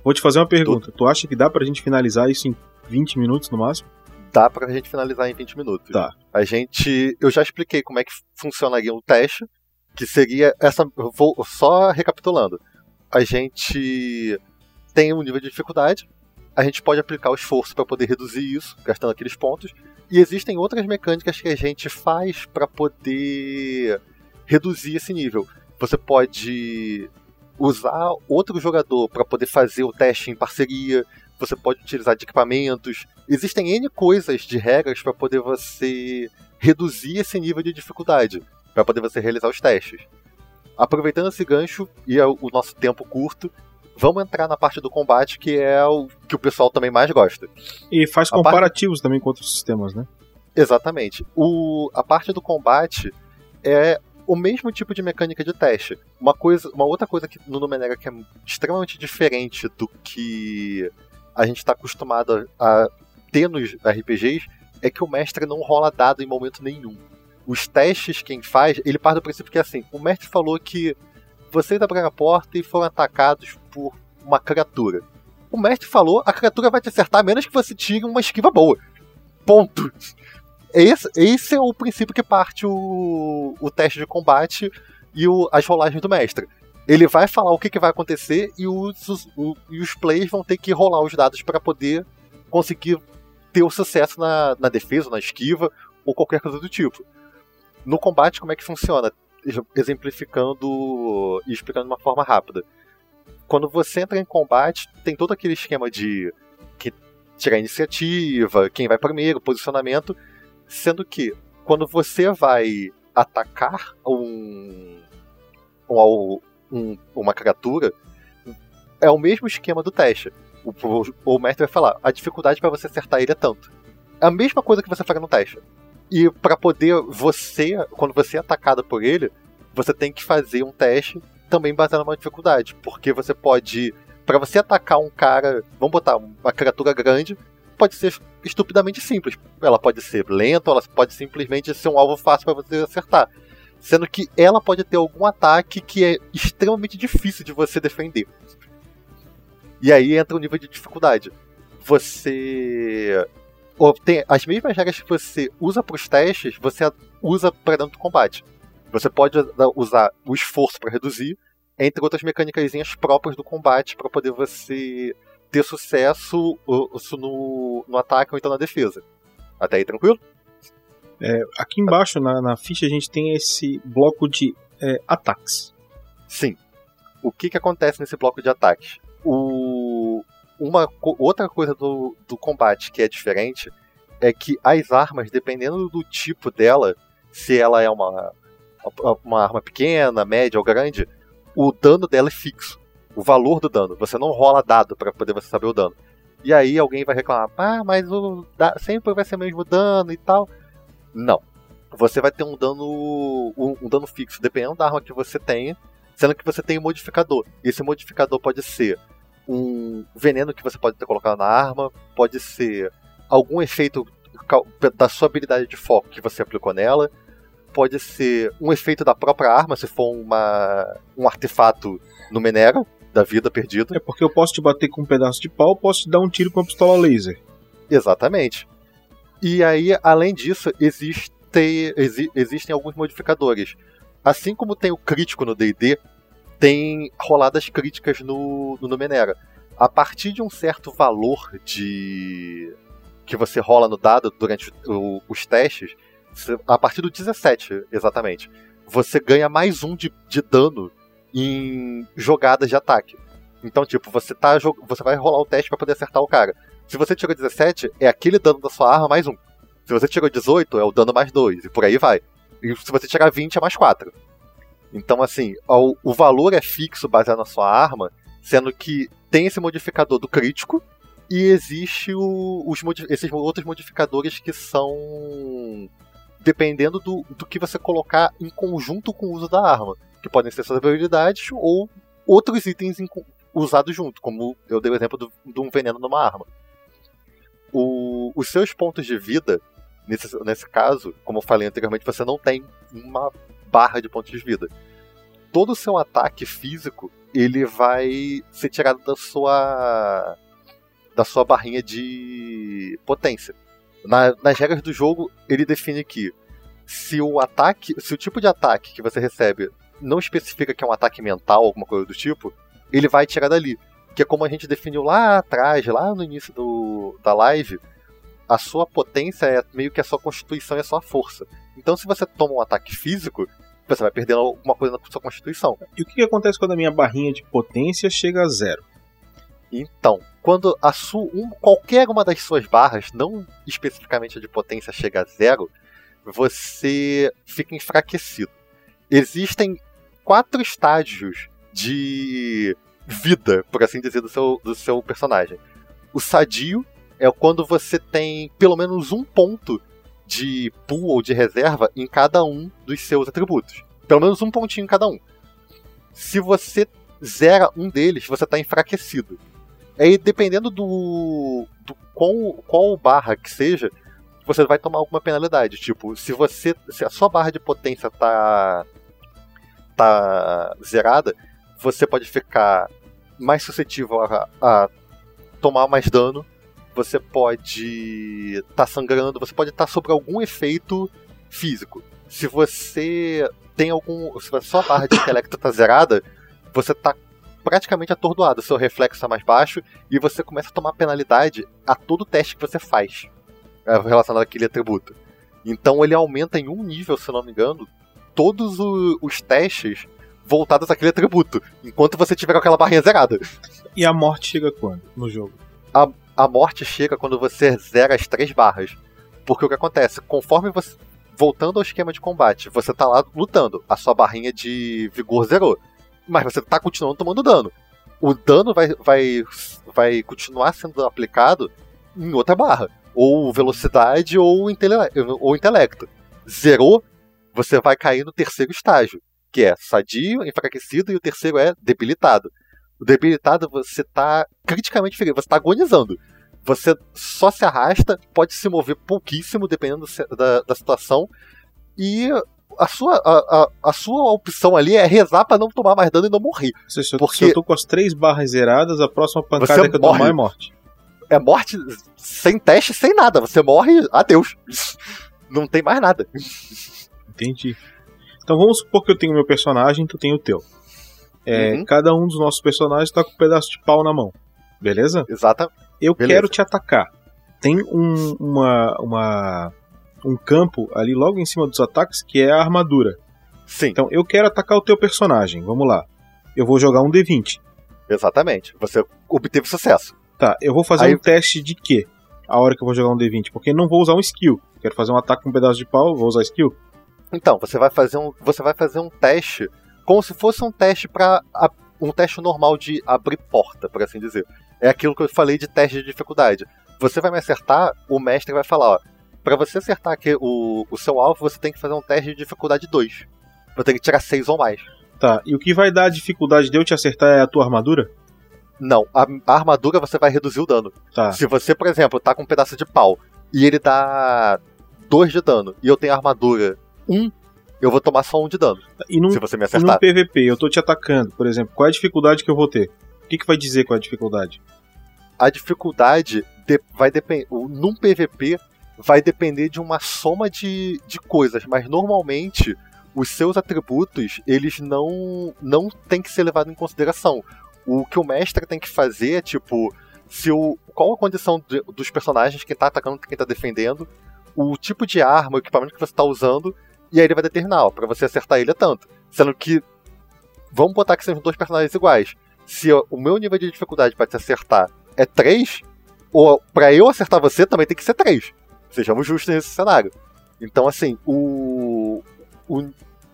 Vou te fazer uma pergunta. Tu acha que dá pra gente finalizar isso em 20 minutos no máximo? Dá pra gente finalizar em 20 minutos. Tá. A gente. Eu já expliquei como é que funcionaria o teste, que seria essa. Vou só recapitulando. A gente tem um nível de dificuldade, a gente pode aplicar o esforço para poder reduzir isso, gastando aqueles pontos, e existem outras mecânicas que a gente faz para poder reduzir esse nível. Você pode usar outro jogador para poder fazer o teste em parceria, você pode utilizar de equipamentos. Existem N coisas de regras para poder você reduzir esse nível de dificuldade, para poder você realizar os testes. Aproveitando esse gancho e é o nosso tempo curto, vamos entrar na parte do combate que é o que o pessoal também mais gosta. E faz A parte- comparativos também com outros sistemas, né? Exatamente. O, a parte do combate é o mesmo tipo de mecânica de teste. Uma, coisa, uma outra coisa que no Numenera que é extremamente diferente do que a gente está acostumado a, a ter nos RPGs é que o mestre não rola dado em momento nenhum. Os testes quem faz, ele parte do princípio que é assim, o mestre falou que vocês abriram a porta e foram atacados por uma criatura. O mestre falou, a criatura vai te acertar a menos que você tire uma esquiva boa. Ponto. Esse, esse é o princípio que parte o, o teste de combate e o- as rolagens do mestre. Ele vai falar o que, que vai acontecer e os, o- e os players vão ter que rolar os dados para poder conseguir ter o sucesso na, na defesa, na esquiva ou qualquer coisa do tipo. No combate, como é que funciona? Ex- Exemplificando e explicando de uma forma rápida. Quando você entra em combate, tem todo aquele esquema de que tirar iniciativa, quem vai primeiro, posicionamento, sendo que quando você vai atacar um, um, um uma criatura, é o mesmo esquema do teste. O, o, o mestre vai falar, a dificuldade para você acertar ele é tanto. É a mesma coisa que você faria no teste. E para poder você, quando você é atacado por ele, você tem que fazer um teste também baseado numa dificuldade, porque você pode para você atacar um cara, vamos botar uma criatura grande, pode ser estupidamente simples. Ela pode ser lenta, ela pode simplesmente ser um alvo fácil para você acertar. Sendo que ela pode ter algum ataque que é extremamente difícil de você defender. E aí entra o nível de dificuldade. Você tem as mesmas regras que você usa para os testes, você usa para dentro do combate. Você pode usar o esforço para reduzir, entre outras mecânicas próprias do combate para poder você ter sucesso no, no ataque ou então na defesa. Até aí tranquilo? É, aqui embaixo na, na, ficha a gente tem esse bloco de é, ataques. Sim. O que, que acontece nesse bloco de ataques? O, uma outra coisa do, do combate que é diferente é que as armas, dependendo do tipo dela, se ela é uma, uma arma pequena, média ou grande, o dano dela é fixo. O valor do dano. Você não rola dado para poder você saber o dano. E aí alguém vai reclamar, ah, mas o sempre vai ser o mesmo dano e tal. Não. Você vai ter um dano. Um, um dano fixo, dependendo da arma que você tenha, sendo que você tem um modificador. E esse modificador pode ser um veneno que você pode ter colocado na arma, pode ser algum efeito da sua habilidade de foco que você aplicou nela, pode ser um efeito da própria arma, se for uma, um artefato no Menera, da vida perdida. É porque eu posso te bater com um pedaço de pau, posso te dar um tiro com uma pistola laser. Exatamente. E aí, além disso, existe, exi, existem alguns modificadores. Assim como tem o crítico no D&D, tem roladas críticas no, no Numenera. A partir de um certo valor de que você rola no dado durante o, os testes, a partir do 17, exatamente, você ganha mais um de, de dano em jogadas de ataque. Então, tipo, você tá você vai rolar o teste para poder acertar o cara. Se você tirou 17, é aquele dano da sua arma mais um. Se você tirou 18, é o dano mais dois, e por aí vai. E se você tirar 20, é mais 4. Então, assim, o, o valor é fixo baseado na sua arma, sendo que tem esse modificador do crítico, e existe o, os, esses outros modificadores que são dependendo do, do que você colocar em conjunto com o uso da arma, que podem ser suas habilidades ou outros itens usados junto, como eu dei o exemplo de um veneno numa arma. O, os seus pontos de vida, nesse, nesse caso, como eu falei anteriormente, você não tem uma barra de pontos de vida. Todo o seu ataque físico ele vai ser tirado da sua da sua barrinha de potência. Na, nas regras do jogo, ele define que se o ataque, se o tipo de ataque que você recebe não especifica que é um ataque mental, alguma coisa do tipo, ele vai tirar dali. Que é como a gente definiu lá atrás, lá no início do, da live, a sua potência é meio que a sua constituição e a sua força. Então, se você toma um ataque físico, você vai perdendo alguma coisa na sua constituição. E o que acontece quando a minha barrinha de potência chega a zero? Então, quando a sua, um, qualquer uma das suas barras, não especificamente a de potência, chega a zero, você fica enfraquecido. Existem quatro estágios de vida, por assim dizer, do seu, do seu personagem. O sadio é quando você tem pelo menos um ponto de pool ou de reserva em cada um dos seus atributos. Pelo menos um pontinho em cada um. Se você zera um deles, você está enfraquecido. Aí, dependendo do, do qual, qual barra que seja, você vai tomar alguma penalidade. Tipo, se você. Se a sua barra de potência tá. tá zerada, você pode ficar mais suscetível a, a tomar mais dano. Você pode estar tá sangrando, você pode estar tá sobre algum efeito físico. Se você tem algum. Se a sua barra de intelecto tá zerada, você tá praticamente atordoado, seu reflexo está mais baixo e você começa a tomar penalidade a todo teste que você faz é, relacionado àquele atributo. Então ele aumenta em um nível, se não me engano, todos o, os testes voltados àquele atributo, enquanto você tiver com aquela barrinha zerada. E a morte chega quando no jogo? A, a morte chega quando você zera as três barras. Porque o que acontece? Conforme você. Voltando ao esquema de combate, você tá lá lutando, a sua barrinha de vigor zerou. Mas você tá continuando tomando dano. O dano vai, vai, vai continuar sendo aplicado em outra barra. Ou velocidade ou, intele ou intelecto. Zerou, você vai cair no terceiro estágio, que é sadio, enfraquecido, e o terceiro é debilitado. O debilitado você tá criticamente ferido, você tá agonizando. Você só se arrasta, pode se mover pouquíssimo, dependendo da, da situação. E a sua, a, a, a, sua opção ali é rezar para não tomar mais dano e não morrer. Se, se, porque... se eu tô com as três barras zeradas, a próxima pancada que eu morre. tomar é morte. É morte sem teste, sem nada. Você morre, adeus. Não tem mais nada. Entendi. Então vamos supor que eu tenho meu personagem, tu tem o teu. É, uhum. Cada um dos nossos personagens tá com um pedaço de pau na mão. Beleza? Exatamente. Eu Beleza. quero te atacar. Tem um, uma, uma, um campo ali logo em cima dos ataques que é a armadura. Sim. Então eu quero atacar o teu personagem. Vamos lá. Eu vou jogar um D20. Exatamente. Você obteve sucesso. Tá, eu vou fazer Aí... um teste de quê? A hora que eu vou jogar um D20. Porque não vou usar um skill. Quero fazer um ataque com um pedaço de pau, vou usar skill. Então, você vai fazer um, você vai fazer um teste como se fosse um teste para um teste normal de abrir porta, por assim dizer. É aquilo que eu falei de teste de dificuldade. Você vai me acertar, o mestre vai falar, ó, para você acertar aqui o, o seu alvo, você tem que fazer um teste de dificuldade 2. Você tem que tirar 6 ou mais. Tá, e o que vai dar a dificuldade de eu te acertar é a tua armadura? Não, a, a armadura você vai reduzir o dano. Tá. Se você, por exemplo, tá com um pedaço de pau e ele dá 2 de dano e eu tenho armadura 1, um, eu vou tomar só um de dano. E num, se você me acertar. Num PVP, eu tô te atacando, por exemplo, qual é a dificuldade que eu vou ter? O que, que vai dizer qual é a dificuldade? A dificuldade de, vai depender. Num PVP, vai depender de uma soma de, de coisas, mas normalmente os seus atributos eles não não tem que ser levado em consideração. O que o mestre tem que fazer é tipo se o, qual a condição de, dos personagens, quem tá atacando, quem tá defendendo, o tipo de arma, o equipamento que você tá usando e aí ele vai determinar, ó, pra você acertar ele é tanto. Sendo que. Vamos botar que sejam dois personagens iguais. Se o meu nível de dificuldade para te acertar é 3, ou para eu acertar você também tem que ser 3. Sejamos justos nesse cenário. Então, assim, o, o,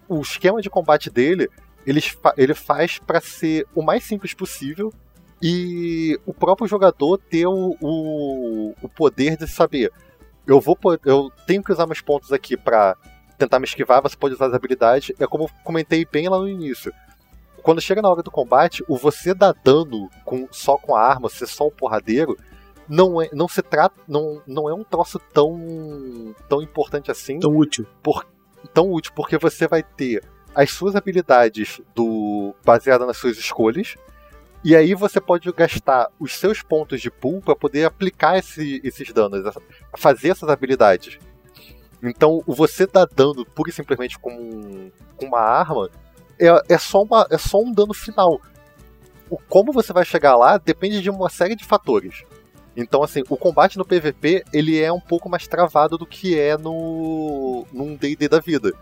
o esquema de combate dele, ele, ele faz para ser o mais simples possível e o próprio jogador ter o, o, o poder de saber. Eu vou eu tenho que usar meus pontos aqui para tentar me esquivar, você pode usar as habilidades. É como eu comentei bem lá no início. Quando chega na hora do combate, o você dar dano com, só com a arma, ser só um porradeiro, não é, não se trata, não, não é um troço tão tão importante assim. Tão útil. Por, tão útil porque você vai ter as suas habilidades do baseadas nas suas escolhas. E aí você pode gastar os seus pontos de pool para poder aplicar esse, esses danos, fazer essas habilidades. Então, você dar dano pura e simplesmente com, um, com uma arma é, é, só uma, é só um dano final. O como você vai chegar lá depende de uma série de fatores. Então, assim, o combate no PVP ele é um pouco mais travado do que é no num D&D da vida.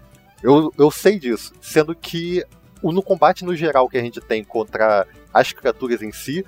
Eu, eu sei disso, sendo que no combate no geral que a gente tem contra as criaturas em si,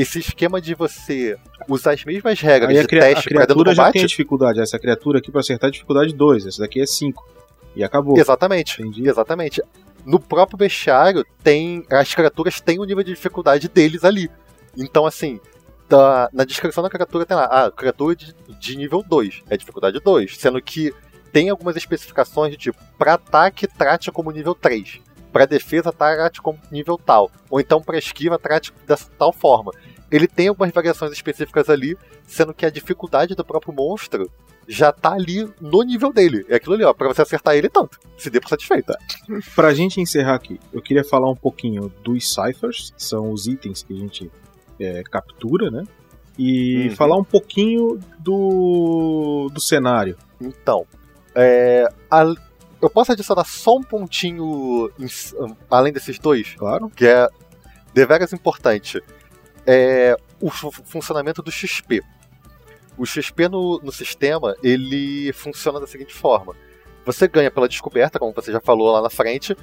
esse esquema de você usar as mesmas regras Aí de teste a criatura já tem dificuldade. Essa criatura aqui para acertar é dificuldade 2, essa daqui é 5. E acabou. Exatamente. Entendi. Exatamente. No próprio bestiário tem as criaturas têm o nível de dificuldade deles ali. Então assim, da, na descrição da criatura tem lá, ah, criatura de, de nível 2, é dificuldade 2, sendo que tem algumas especificações de tipo, para ataque trate como nível 3 para defesa trate como nível tal, ou então para esquiva trate dessa tal forma. Ele tem algumas variações específicas ali, sendo que a dificuldade do próprio monstro já tá ali no nível dele. É aquilo ali, ó, pra você acertar ele tanto. Se dê por satisfeito. Pra gente encerrar aqui, eu queria falar um pouquinho dos ciphers, que são os itens que a gente é, captura, né? E uhum. falar um pouquinho do, do cenário. Então, é, a, eu posso adicionar só um pontinho em, além desses dois? Claro. Que é deveras importante. É o funcionamento do XP. O XP no, no sistema, ele funciona da seguinte forma. Você ganha pela descoberta, como você já falou lá na frente,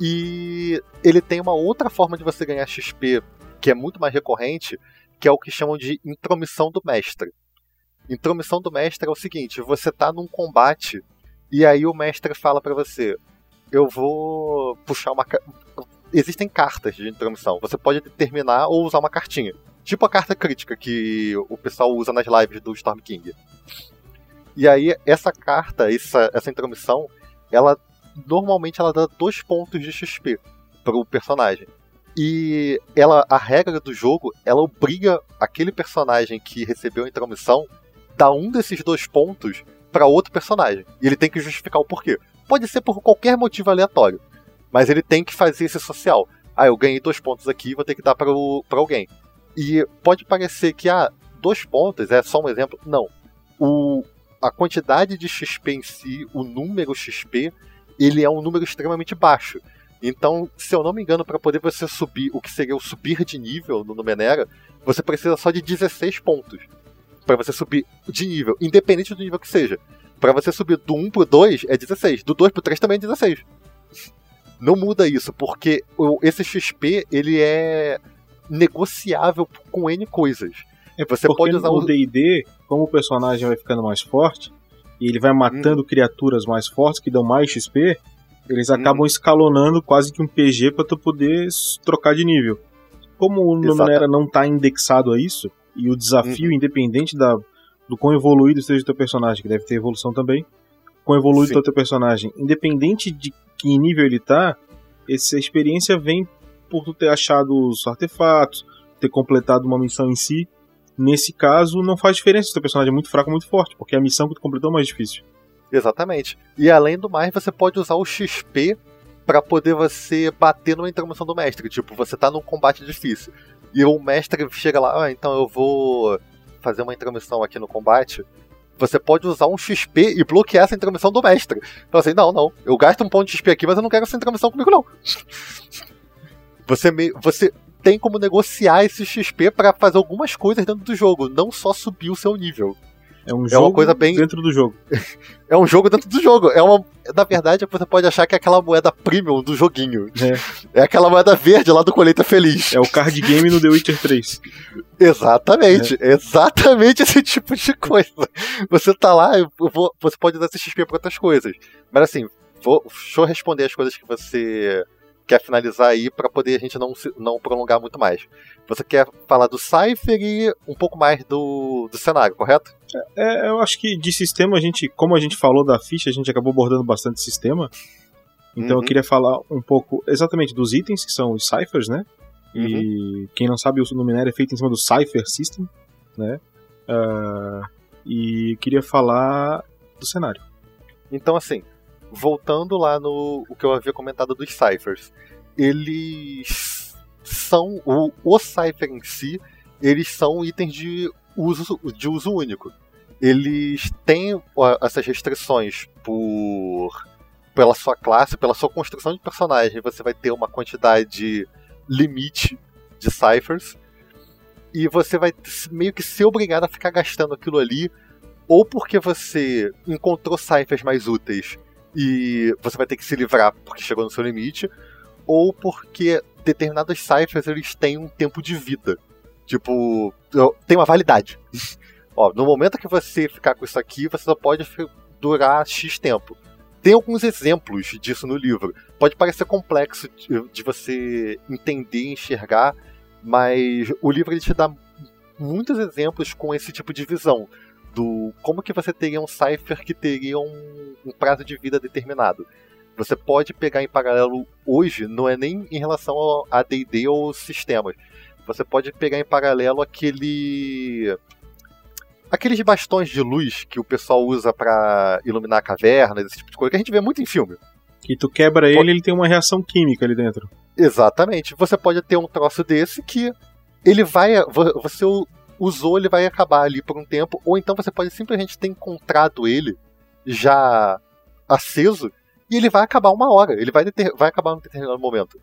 e ele tem uma outra forma de você ganhar XP que é muito mais recorrente, que é o que chamam de intromissão do mestre. Intromissão do mestre é o seguinte: você tá num combate e aí o mestre fala para você: eu vou puxar uma. Existem cartas de intromissão. Você pode determinar ou usar uma cartinha. Tipo a carta crítica que o pessoal usa nas lives do Storm King. E aí, essa carta, essa, essa intromissão, ela normalmente ela dá dois pontos de XP pro personagem. E ela, a regra do jogo, ela obriga aquele personagem que recebeu a intromissão dar um desses dois pontos para outro personagem. E ele tem que justificar o porquê. Pode ser por qualquer motivo aleatório, mas ele tem que fazer esse social. Ah, eu ganhei dois pontos aqui, vou ter que dar para alguém. E pode parecer que, ah, dois pontos é só um exemplo. Não. O, a quantidade de XP em si, o número XP, ele é um número extremamente baixo. Então, se eu não me engano, para poder você subir o que seria o subir de nível no Numenera, você precisa só de 16 pontos para você subir de nível, independente do nível que seja. Para você subir do 1 pro 2 é 16, do 2 pro 3 também é 16. Não muda isso, porque esse XP ele é negociável com N coisas. É você pode usar o D&D, como o personagem vai ficando mais forte e ele vai matando hum. criaturas mais fortes que dão mais XP, eles hum. acabam escalonando quase que um PG para tu poder trocar de nível. Como o Numenera não está indexado a isso, e o desafio, uhum. independente da, do quão evoluído seja o teu personagem, que deve ter evolução também, quão evoluído o teu personagem, independente de que nível ele tá, essa experiência vem por tu ter achado os artefatos, ter completado uma missão em si. Nesse caso, não faz diferença se o teu personagem é muito fraco ou muito forte, porque a missão que tu completou é mais difícil. Exatamente. E além do mais, você pode usar o XP para poder você bater numa intervenção do mestre. Tipo, você tá num combate difícil. E o mestre chega lá, ah, então eu vou fazer uma intromissão aqui no combate. Você pode usar um XP e bloquear essa intromissão do mestre. Então assim, não, não, eu gasto um ponto de XP aqui, mas eu não quero essa intromissão comigo, não. Você, me, você tem como negociar esse XP para fazer algumas coisas dentro do jogo, não só subir o seu nível. É um jogo é uma coisa bem... dentro do jogo. é um jogo dentro do jogo. É uma... Na verdade, você pode achar que é aquela moeda premium do joguinho. É, é aquela moeda verde lá do Colheita Feliz. É o card game no The Witcher 3. exatamente. É. Exatamente esse tipo de coisa. Você tá lá, vou... você pode dar esse XP pra outras coisas. Mas assim, vou... deixa eu responder as coisas que você quer finalizar aí para poder a gente não, não prolongar muito mais. Você quer falar do Cypher e um pouco mais do, do cenário, correto? É, eu acho que de sistema a gente, como a gente falou da ficha, a gente acabou abordando bastante sistema. Então uhum. eu queria falar um pouco exatamente dos itens, que são os ciphers, né? Uhum. E quem não sabe, o Numinário é feito em cima do Cypher System, né? Uh, e queria falar do cenário. Então, assim, voltando lá no o que eu havia comentado dos ciphers, eles são o, o cipher em si, eles são itens de uso de uso único. Eles têm essas restrições por pela sua classe, pela sua construção de personagem, você vai ter uma quantidade limite de ciphers e você vai meio que ser obrigado a ficar gastando aquilo ali ou porque você encontrou ciphers mais úteis e você vai ter que se livrar porque chegou no seu limite, ou porque determinadas ciphers eles têm um tempo de vida. Tipo, tem uma validade. Ó, no momento que você ficar com isso aqui, você só pode durar X tempo. Tem alguns exemplos disso no livro. Pode parecer complexo de você entender e enxergar, mas o livro ele te dá muitos exemplos com esse tipo de visão do como que você teria um cipher que teria um, um prazo de vida determinado. Você pode pegar em paralelo hoje, não é nem em relação ao AD&D ou sistemas. Você pode pegar em paralelo aquele aqueles bastões de luz que o pessoal usa para iluminar cavernas, esse tipo de coisa que a gente vê muito em filme. Que tu quebra ele, pode... ele tem uma reação química ali dentro. Exatamente. Você pode ter um troço desse que ele vai você usou, ele vai acabar ali por um tempo, ou então você pode simplesmente ter encontrado ele já aceso e ele vai acabar uma hora, ele vai, deter, vai acabar num determinado momento.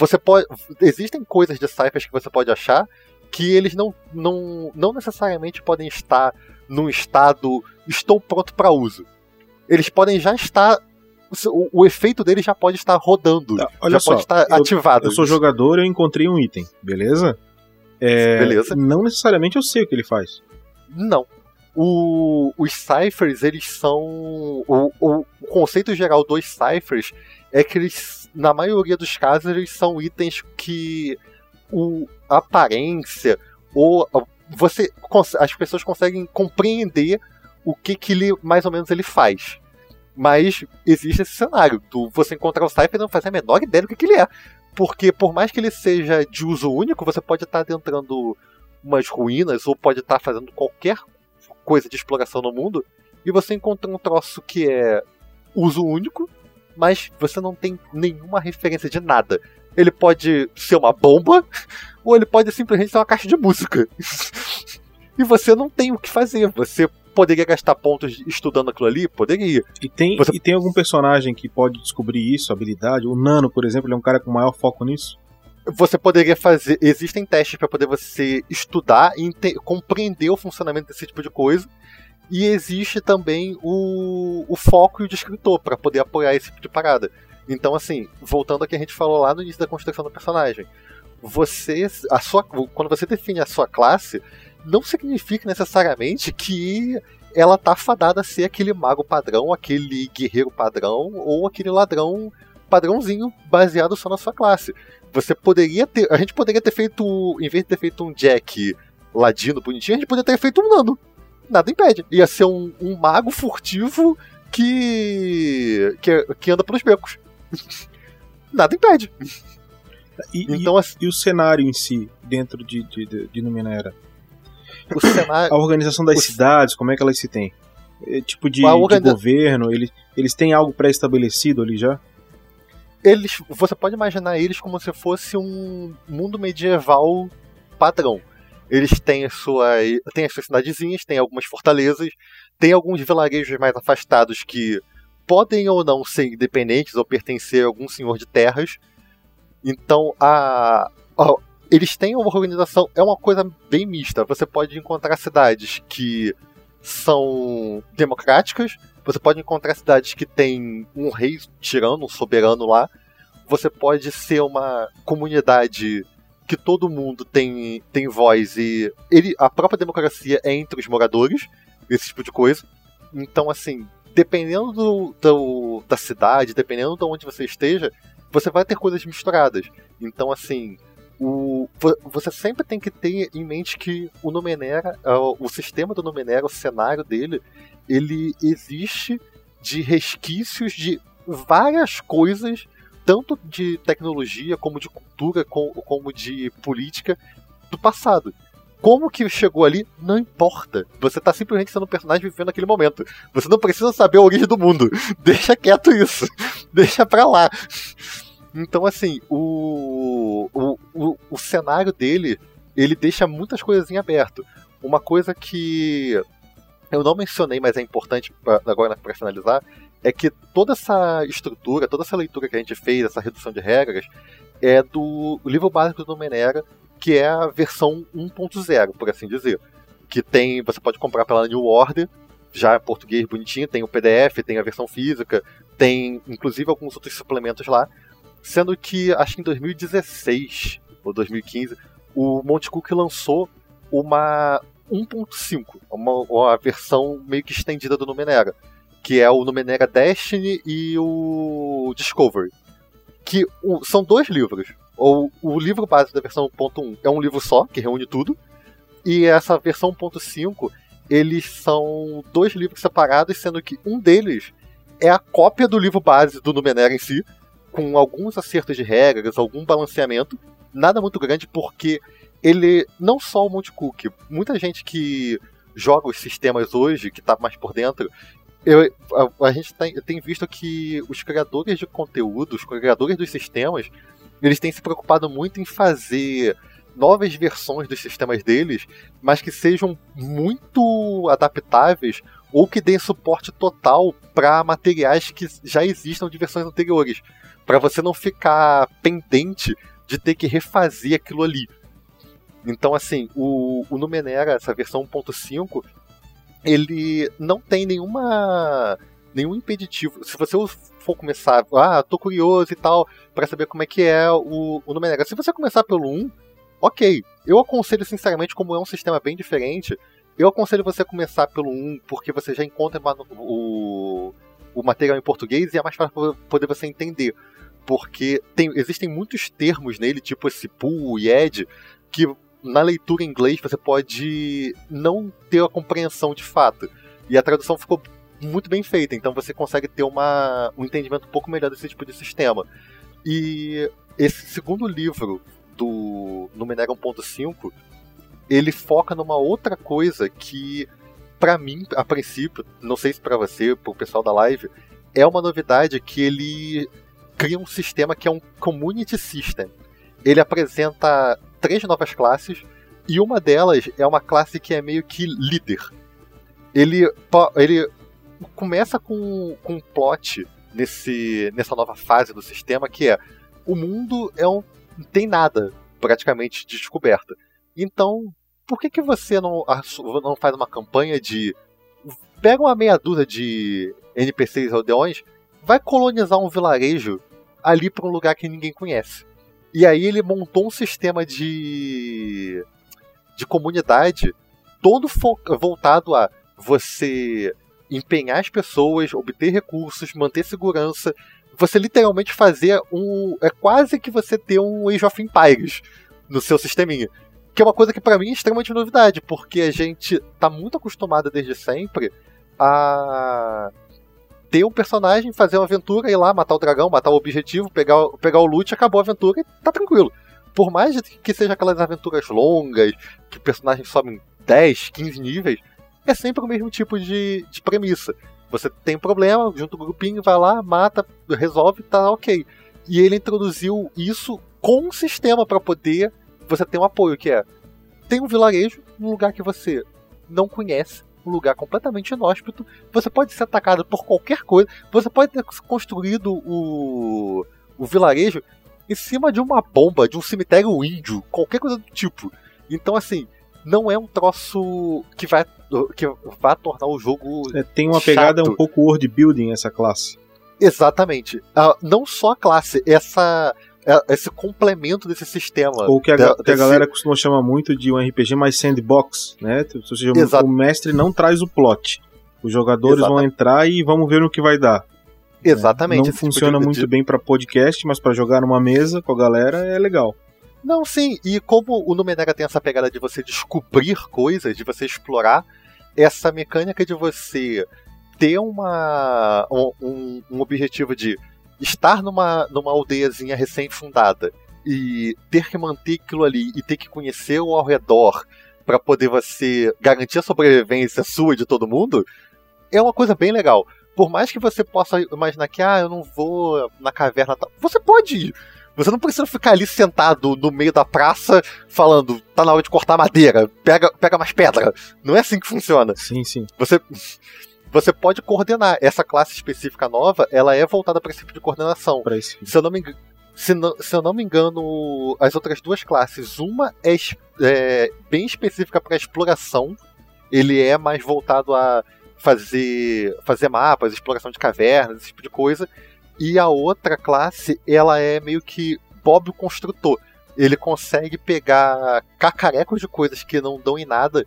Você pode. Existem coisas de ciphers que você pode achar que eles não, não, não necessariamente podem estar num estado estou pronto para uso. Eles podem já estar o, o, efeito dele já pode estar rodando. Tá, olha já só, pode estar eu, ativado. Eu sou jogador, eu encontrei um item, beleza? É, Beleza. Não necessariamente eu sei o que ele faz. Não. O- os ciphers, eles são. O, o- o conceito geral dos ciphers é que eles, na maioria dos casos, eles são itens que o, a aparência ou você as pessoas conseguem compreender o que, que ele mais ou menos ele faz. Mas existe esse cenário. Do você encontrar o cipher e não fazer a menor ideia do que, que ele é. Porque por mais que ele seja de uso único, você pode estar adentrando umas ruínas ou pode estar fazendo qualquer coisa de exploração no mundo e você encontra um troço que é uso único, mas você não tem nenhuma referência de nada. Ele pode ser uma bomba ou ele pode simplesmente ser uma caixa de música. e você não tem o que fazer. Você poderia gastar pontos estudando aquilo ali? Poderia. E tem, Você- e tem algum personagem que pode descobrir isso, habilidade? O Nano, por exemplo, ele é um cara com maior foco nisso. Você poderia fazer. Existem testes para poder você estudar e compreender o funcionamento desse tipo de coisa. E existe também o, o foco e o descritor para poder apoiar esse tipo de parada. Então, assim, voltando ao que a gente falou lá no início da construção do personagem, você, a sua, quando você define a sua classe, não significa necessariamente que ela tá fadada a ser aquele mago padrão, aquele guerreiro padrão ou aquele ladrão padrãozinho baseado só na sua classe. Você poderia ter. A gente poderia ter feito. Em vez de ter feito um Jack ladino bonitinho, a gente poderia ter feito um Nano. Nada impede. Ia ser um, um mago furtivo que. que, que anda pelos becos. Nada impede. E, e- Então, assim, e o cenário em si, dentro de, de, de, de Numenera? o cenário. A organização das cidades, como é que elas se têm? É, tipo de, A de organiza- governo, eles, eles têm algo pré-estabelecido ali já? eles, você pode imaginar eles como se fosse um mundo medieval padrão. Eles têm, a sua, têm as suas cidadezinhas, têm algumas fortalezas, tem alguns vilarejos mais afastados que podem ou não ser independentes ou pertencer a algum senhor de terras. Então, a, a- eles têm uma organização, é uma coisa bem mista. Você pode encontrar cidades que são democráticas, você pode encontrar cidades que têm um rei tirano, um soberano lá. Você pode ser uma comunidade que todo mundo tem, tem voz e ele, a própria democracia é entre os moradores, esse tipo de coisa. Então, assim, dependendo do, do- da cidade, dependendo de onde você esteja, você vai ter coisas misturadas. Então, assim, o, vo- você sempre tem que ter em mente que o Numenera, o sistema do Numenera, o cenário dele, ele existe de resquícios de várias coisas, tanto de tecnologia, como de cultura, co- como de política do passado. Como que chegou ali, não importa. Você tá simplesmente sendo um personagem vivendo aquele momento. Você não precisa saber a origem do mundo. Deixa quieto isso. Deixa pra lá. Então, assim, o, o, o, o cenário dele, ele deixa muitas coisas em aberto. Uma coisa que eu não mencionei, mas é importante pra, agora para finalizar, é que toda essa estrutura, toda essa leitura que a gente fez, essa redução de regras, é do livro básico do Menera, que é a versão 1.0, por assim dizer. Que tem, você pode comprar pela New Order, já em português bonitinho, tem o PDF, tem a versão física, tem inclusive alguns outros suplementos lá. Sendo que, acho que em 2016 ou 2015, o Monte Cook lançou uma 1.5, uma, uma versão meio que estendida do Numenera, que é o Numenera Destiny e o Discovery. Que o- são dois livros. O, o livro base da versão 1.1 é um livro só, que reúne tudo, e essa versão 1.5 eles são dois livros separados, sendo que um deles é a cópia do livro base do Numenera em si, com alguns acertos de regras, algum balanceamento, nada muito grande, porque ele, não só o Monte Cook, muita gente que joga os sistemas hoje, que tá mais por dentro, eu- a, a gente tem, tem visto que os criadores de conteúdo, os criadores dos sistemas, eles têm se preocupado muito em fazer novas versões dos sistemas deles, mas que sejam muito adaptáveis ou que deem suporte total para materiais que já existam de versões anteriores, para você não ficar pendente de ter que refazer aquilo ali. Então, assim, o, o Numenera, essa versão 1.5, ele não tem nenhuma nenhum impeditivo. Se você for começar, ah, tô curioso e tal, para saber como é que é o, o Numenera. Se você começar pelo 1, ok. Eu aconselho, sinceramente, como é um sistema bem diferente, eu aconselho você começar pelo 1, porque você já encontra o, o material em português e é mais fácil poder você entender. Porque tem, existem muitos termos nele, tipo esse pool e ed, que na leitura em inglês você pode não ter a compreensão de fato. E a tradução ficou muito bem feita, então você consegue ter uma, um entendimento um pouco melhor desse tipo de sistema. E esse segundo livro do Numenera 1.5, ele foca numa outra coisa que, para mim, a princípio, não sei se para você, para o pessoal da live, é uma novidade que ele cria um sistema que é um community system. Ele apresenta três novas classes e uma delas é uma classe que é meio que líder. Ele, ele começa com, com um plot nesse, nessa nova fase do sistema que é o mundo é um, não tem nada praticamente de descoberta. Então, por que, que você não, não faz uma campanha de pega uma meia dúzia de NPCs aldeões, vai colonizar um vilarejo ali para um lugar que ninguém conhece. E aí ele montou um sistema de de comunidade todo voltado a você empenhar as pessoas, obter recursos, manter segurança. Você literalmente fazer um. É quase que você ter um Age of Empires no seu sisteminha. Que é uma coisa que para mim é extremamente novidade, porque a gente tá muito acostumado desde sempre a ter um personagem, fazer uma aventura, ir lá, matar o dragão, matar o objetivo, pegar, pegar o loot, acabou a aventura e tá tranquilo. Por mais que seja aquelas aventuras longas, que o personagem sobe 10, 15 níveis, é sempre o mesmo tipo de, de premissa. Você tem um problema, junto com o grupinho, vai lá, mata, resolve, tá ok. E ele introduziu isso com um sistema para poder você ter um apoio, que é tem um vilarejo, um lugar que você não conhece, um lugar completamente inóspito, você pode ser atacado por qualquer coisa, você pode ter construído o, o vilarejo em cima de uma bomba, de um cemitério índio, qualquer coisa do tipo. Então, assim, não é um troço que vai, que vai tornar o jogo. É, tem uma pegada um pouco world building essa classe. Exatamente. Uh, não só a classe, essa esse complemento desse sistema. Ou que a, da, que a galera costuma chamar muito de um RPG mais sandbox, né? Ou seja, Exato. o mestre não traz o plot. Os jogadores Exatamente. vão entrar e vamos ver no que vai dar. Exatamente. Não funciona tipo de... muito bem para podcast, mas para jogar numa mesa com a galera é legal. Não, sim, e como o Numenera tem essa pegada de você descobrir coisas, de você explorar, essa mecânica de você ter uma, um, um objetivo de estar numa, numa aldeiazinha recém-fundada e ter que manter aquilo ali e ter que conhecer o ao redor para poder você garantir a sobrevivência sua e de todo mundo, é uma coisa bem legal. Por mais que você possa imaginar que, ah, eu não vou na caverna. Você pode ir. Você não precisa ficar ali sentado no meio da praça falando, tá na hora de cortar madeira, pega, pega mais pedra. Não é assim que funciona. Sim, sim. Você, você pode coordenar. Essa classe específica nova, ela é voltada para esse tipo de coordenação. Pra isso. Se eu não me engano. Se, não, se eu não me engano, as outras duas classes, uma é, é bem específica para exploração, ele é mais voltado a fazer, fazer mapas, exploração de cavernas, esse tipo de coisa. E a outra classe, ela é meio que Bob o Construtor. Ele consegue pegar cacarecos de coisas que não dão em nada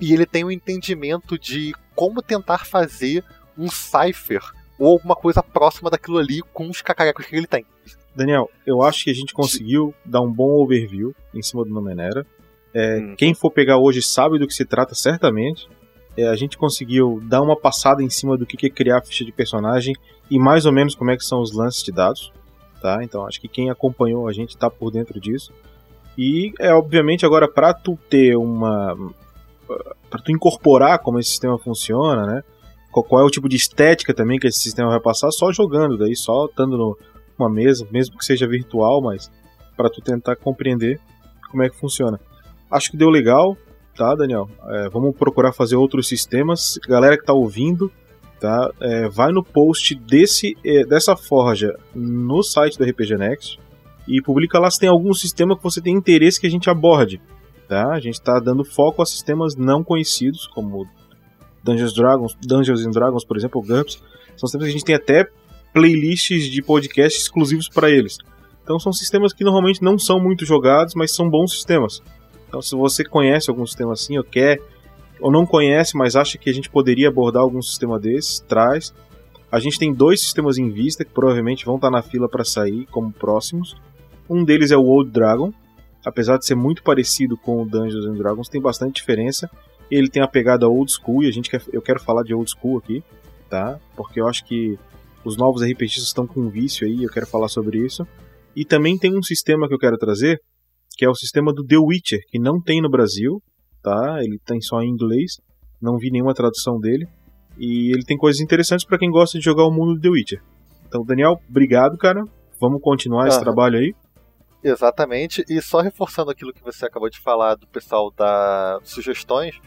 e ele tem um entendimento de como tentar fazer um cipher ou alguma coisa próxima daquilo ali com os cacarecos que ele tem. Daniel, eu acho que a gente conseguiu dar um bom overview em cima do Numenera. É, hum. Quem for pegar hoje sabe do que se trata, certamente. É, a gente conseguiu dar uma passada em cima do que é criar ficha de personagem e mais ou menos como é que são os lances de dados, tá? Então acho que quem acompanhou a gente está por dentro disso. E é obviamente agora para tu ter uma para tu incorporar como esse sistema funciona, né? Qual é o tipo de estética também que esse sistema vai passar só jogando, daí só estando numa mesa, mesmo que seja virtual, mas para tu tentar compreender como é que funciona. Acho que deu legal, tá, Daniel? É, vamos procurar fazer outros sistemas. Galera que tá ouvindo, tá? É, vai no post desse, é, dessa forja no site do RPG Next e publica lá se tem algum sistema que você tem interesse que a gente aborde. Tá? A gente está dando foco a sistemas não conhecidos, como Dungeons, Dragons, Dungeons and Dragons, por exemplo, GURPS. São sistemas que a gente tem até playlists de podcast exclusivos para eles. Então são sistemas que normalmente não são muito jogados, mas são bons sistemas. Então se você conhece algum sistema assim, ou quer, ou não conhece, mas acha que a gente poderia abordar algum sistema desses, traz. A gente tem dois sistemas em vista que provavelmente vão estar na fila para sair como próximos. Um deles é o Old Dragon. Apesar de ser muito parecido com o Dungeons and Dragons, tem bastante diferença. Ele tem a pegada old school e a gente quer, eu quero falar de old school aqui, tá? Porque eu acho que os novos RPGs estão com um vício aí, eu quero falar sobre isso. E também tem um sistema que eu quero trazer, que é o sistema do The Witcher, que não tem no Brasil, tá? Ele tem só em inglês, não vi nenhuma tradução dele. E ele tem coisas interessantes para quem gosta de jogar o mundo do The Witcher. Então, Daniel, obrigado, cara. Vamos continuar esse trabalho aí. Exatamente. E só reforçando aquilo que você acabou de falar do pessoal da sugestões,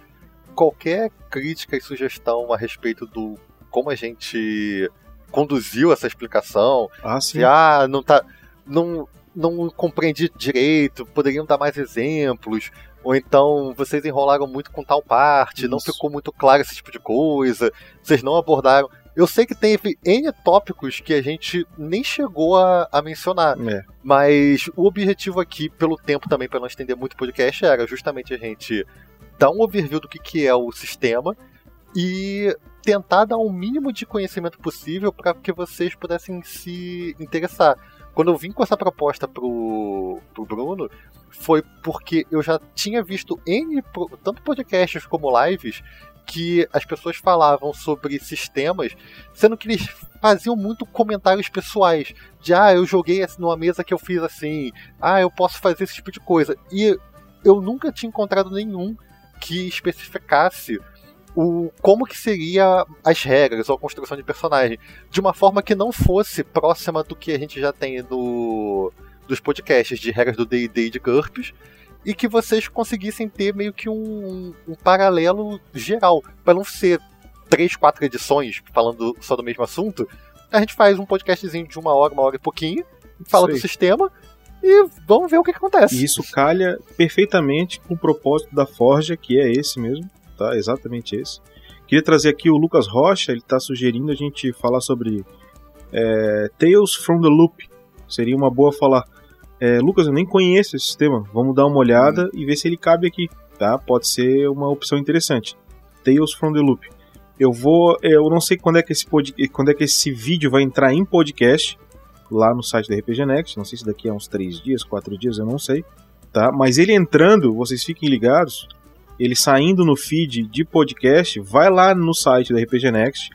qualquer crítica e sugestão a respeito do como a gente conduziu essa explicação, ah, sim. se ah, não tá não não compreendi direito, poderiam dar mais exemplos, ou então vocês enrolaram muito com tal parte, Isso. não ficou muito claro esse tipo de coisa, vocês não abordaram. Eu sei que teve N tópicos que a gente nem chegou a, a mencionar. É. Mas o objetivo aqui, pelo tempo também, para não estender muito o podcast, era justamente a gente dar um overview do que, que é o sistema e tentar dar o um mínimo de conhecimento possível para que vocês pudessem se interessar. Quando eu vim com essa proposta pro, pro Bruno, foi porque eu já tinha visto N, tanto podcasts como lives, que as pessoas falavam sobre sistemas, sendo que eles faziam muito comentários pessoais. De, ah, eu joguei numa mesa que eu fiz assim, ah, eu posso fazer esse tipo de coisa. E eu nunca tinha encontrado nenhum que especificasse o como que seria as regras ou a construção de personagem de uma forma que não fosse próxima do que a gente já tem no dos podcasts de regras do D&D de GURPS e que vocês conseguissem ter meio que um, um paralelo geral para não ser três, quatro edições falando só do mesmo assunto. A gente faz um podcastzinho de uma hora, uma hora e pouquinho, fala do sistema e vamos ver o que, que acontece. E isso calha perfeitamente com o propósito da Forja, que é esse mesmo tá? Exatamente esse. Queria trazer aqui o Lucas Rocha, ele está sugerindo a gente falar sobre é, Tales from the Loop. Seria uma boa falar. É, Lucas, eu nem conheço esse sistema. Vamos dar uma olhada hum. e ver se ele cabe aqui, tá? Pode ser uma opção interessante. Tales from the Loop. Eu vou, eu não sei quando é que esse pod, quando é que esse vídeo vai entrar em podcast lá no site da RPG Next. Não sei se daqui a uns 3 dias, 4 dias, eu não sei, tá? Mas ele entrando, vocês fiquem ligados ele saindo no feed de podcast, vai lá no site da RPG Next,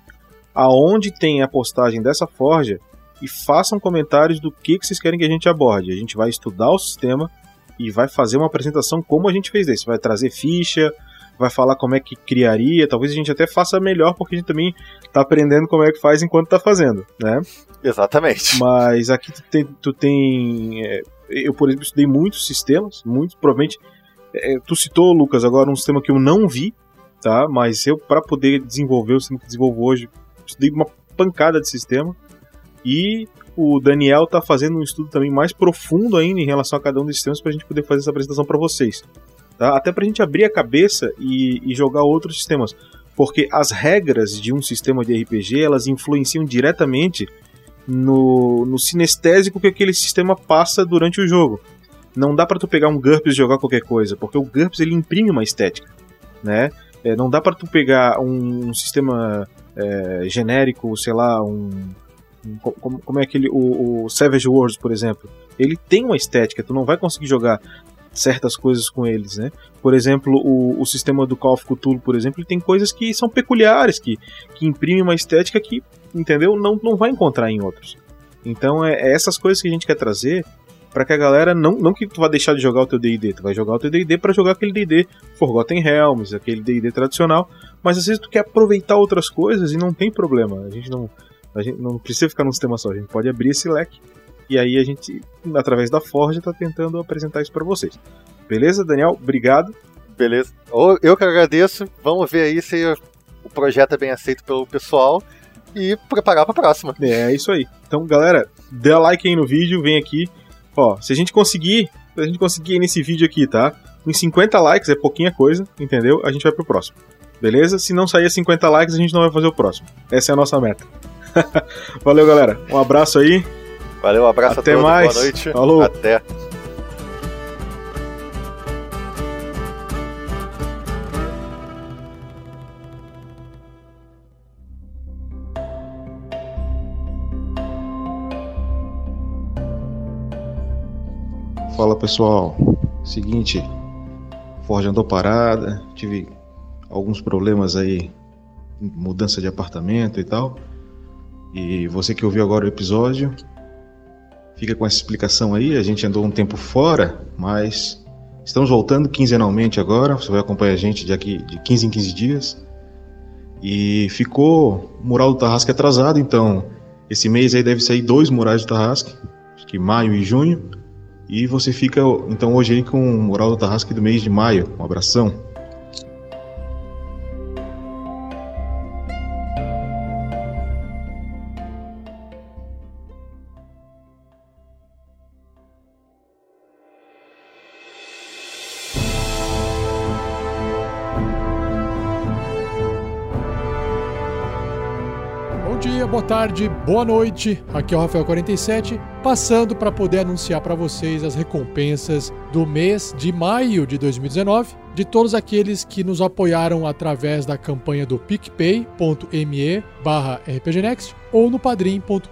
aonde tem a postagem dessa forja e façam comentários do que, que vocês querem que a gente aborde. A gente vai estudar o sistema e vai fazer uma apresentação como a gente fez desse. Vai trazer ficha, vai falar como é que criaria, talvez a gente até faça melhor, porque a gente também está aprendendo como é que faz enquanto está fazendo, né? Exatamente. Mas aqui tu tem, tu tem é, eu por exemplo estudei muitos sistemas, muitos, provavelmente é, tu citou, Lucas, agora um sistema que eu não vi, tá? Mas eu, para poder desenvolver o sistema que desenvolvo hoje, estudei uma pancada de sistema. E o Daniel tá fazendo um estudo também mais profundo ainda em relação a cada um desses sistemas para a gente poder fazer essa apresentação para vocês. Tá? Até para a gente abrir a cabeça e, e jogar outros sistemas. Porque as regras de um sistema de RPG elas influenciam diretamente no, no sinestésico que aquele sistema passa durante o jogo não dá para tu pegar um GURPS e jogar qualquer coisa, porque o GURPS ele imprime uma estética, né? É, não dá para tu pegar um, um sistema é, genérico, sei lá, um como, como, é aquele o, o, Savage Worlds, por exemplo. Ele tem uma estética, tu não vai conseguir jogar certas coisas com eles, né? Por exemplo, o, o sistema do Call of Cthulhu, por exemplo, ele tem coisas que são peculiares, que, que imprimem uma estética que, entendeu? Não, não vai encontrar em outros. Então é, é essas coisas que a gente quer trazer para que a galera não, não que tu vai deixar de jogar o teu D&D, tu vai jogar o teu D&D para jogar aquele D&D Forgotten Realms, aquele D&D tradicional, mas às vezes tu quer aproveitar outras coisas e não tem problema. A gente não a gente não precisa ficar num sistema só, a gente pode abrir esse leque e aí a gente através da Forge tá tentando apresentar isso para vocês. Beleza, Daniel? Obrigado. Beleza. Eu que agradeço. Vamos ver aí se o projeto é bem aceito pelo pessoal e preparar para a próxima. É, é isso aí. Então, galera, dê like aí no vídeo, vem aqui Ó, se a gente conseguir, se a gente conseguir nesse vídeo aqui, tá? Em 50 likes é pouquinha coisa, entendeu? A gente vai pro próximo. Beleza? Se não sair 50 likes, a gente não vai fazer o próximo. Essa é a nossa meta. Valeu, galera. Um abraço aí Valeu, um abraço Até a todos, mais. boa noite. Falou. Até. Fala pessoal, seguinte, Forja andou parada, tive alguns problemas aí, mudança de apartamento e tal. E você que ouviu agora o episódio, fica com essa explicação aí. A gente andou um tempo fora, mas estamos voltando quinzenalmente agora. Você vai acompanhar a gente de aqui de 15 em 15 dias. E ficou o mural do Tarrasque atrasado, então esse mês aí deve sair dois murais do Tarrasque, acho que maio e junho. E você fica então hoje aí com o mural do Tarrasque do mês de maio. Um abração. Boa tarde, boa noite. Aqui é o Rafael47, passando para poder anunciar para vocês as recompensas do mês de maio de 2019 de todos aqueles que nos apoiaram através da campanha do picpay.me barra rpgnext ou no padrim.com.br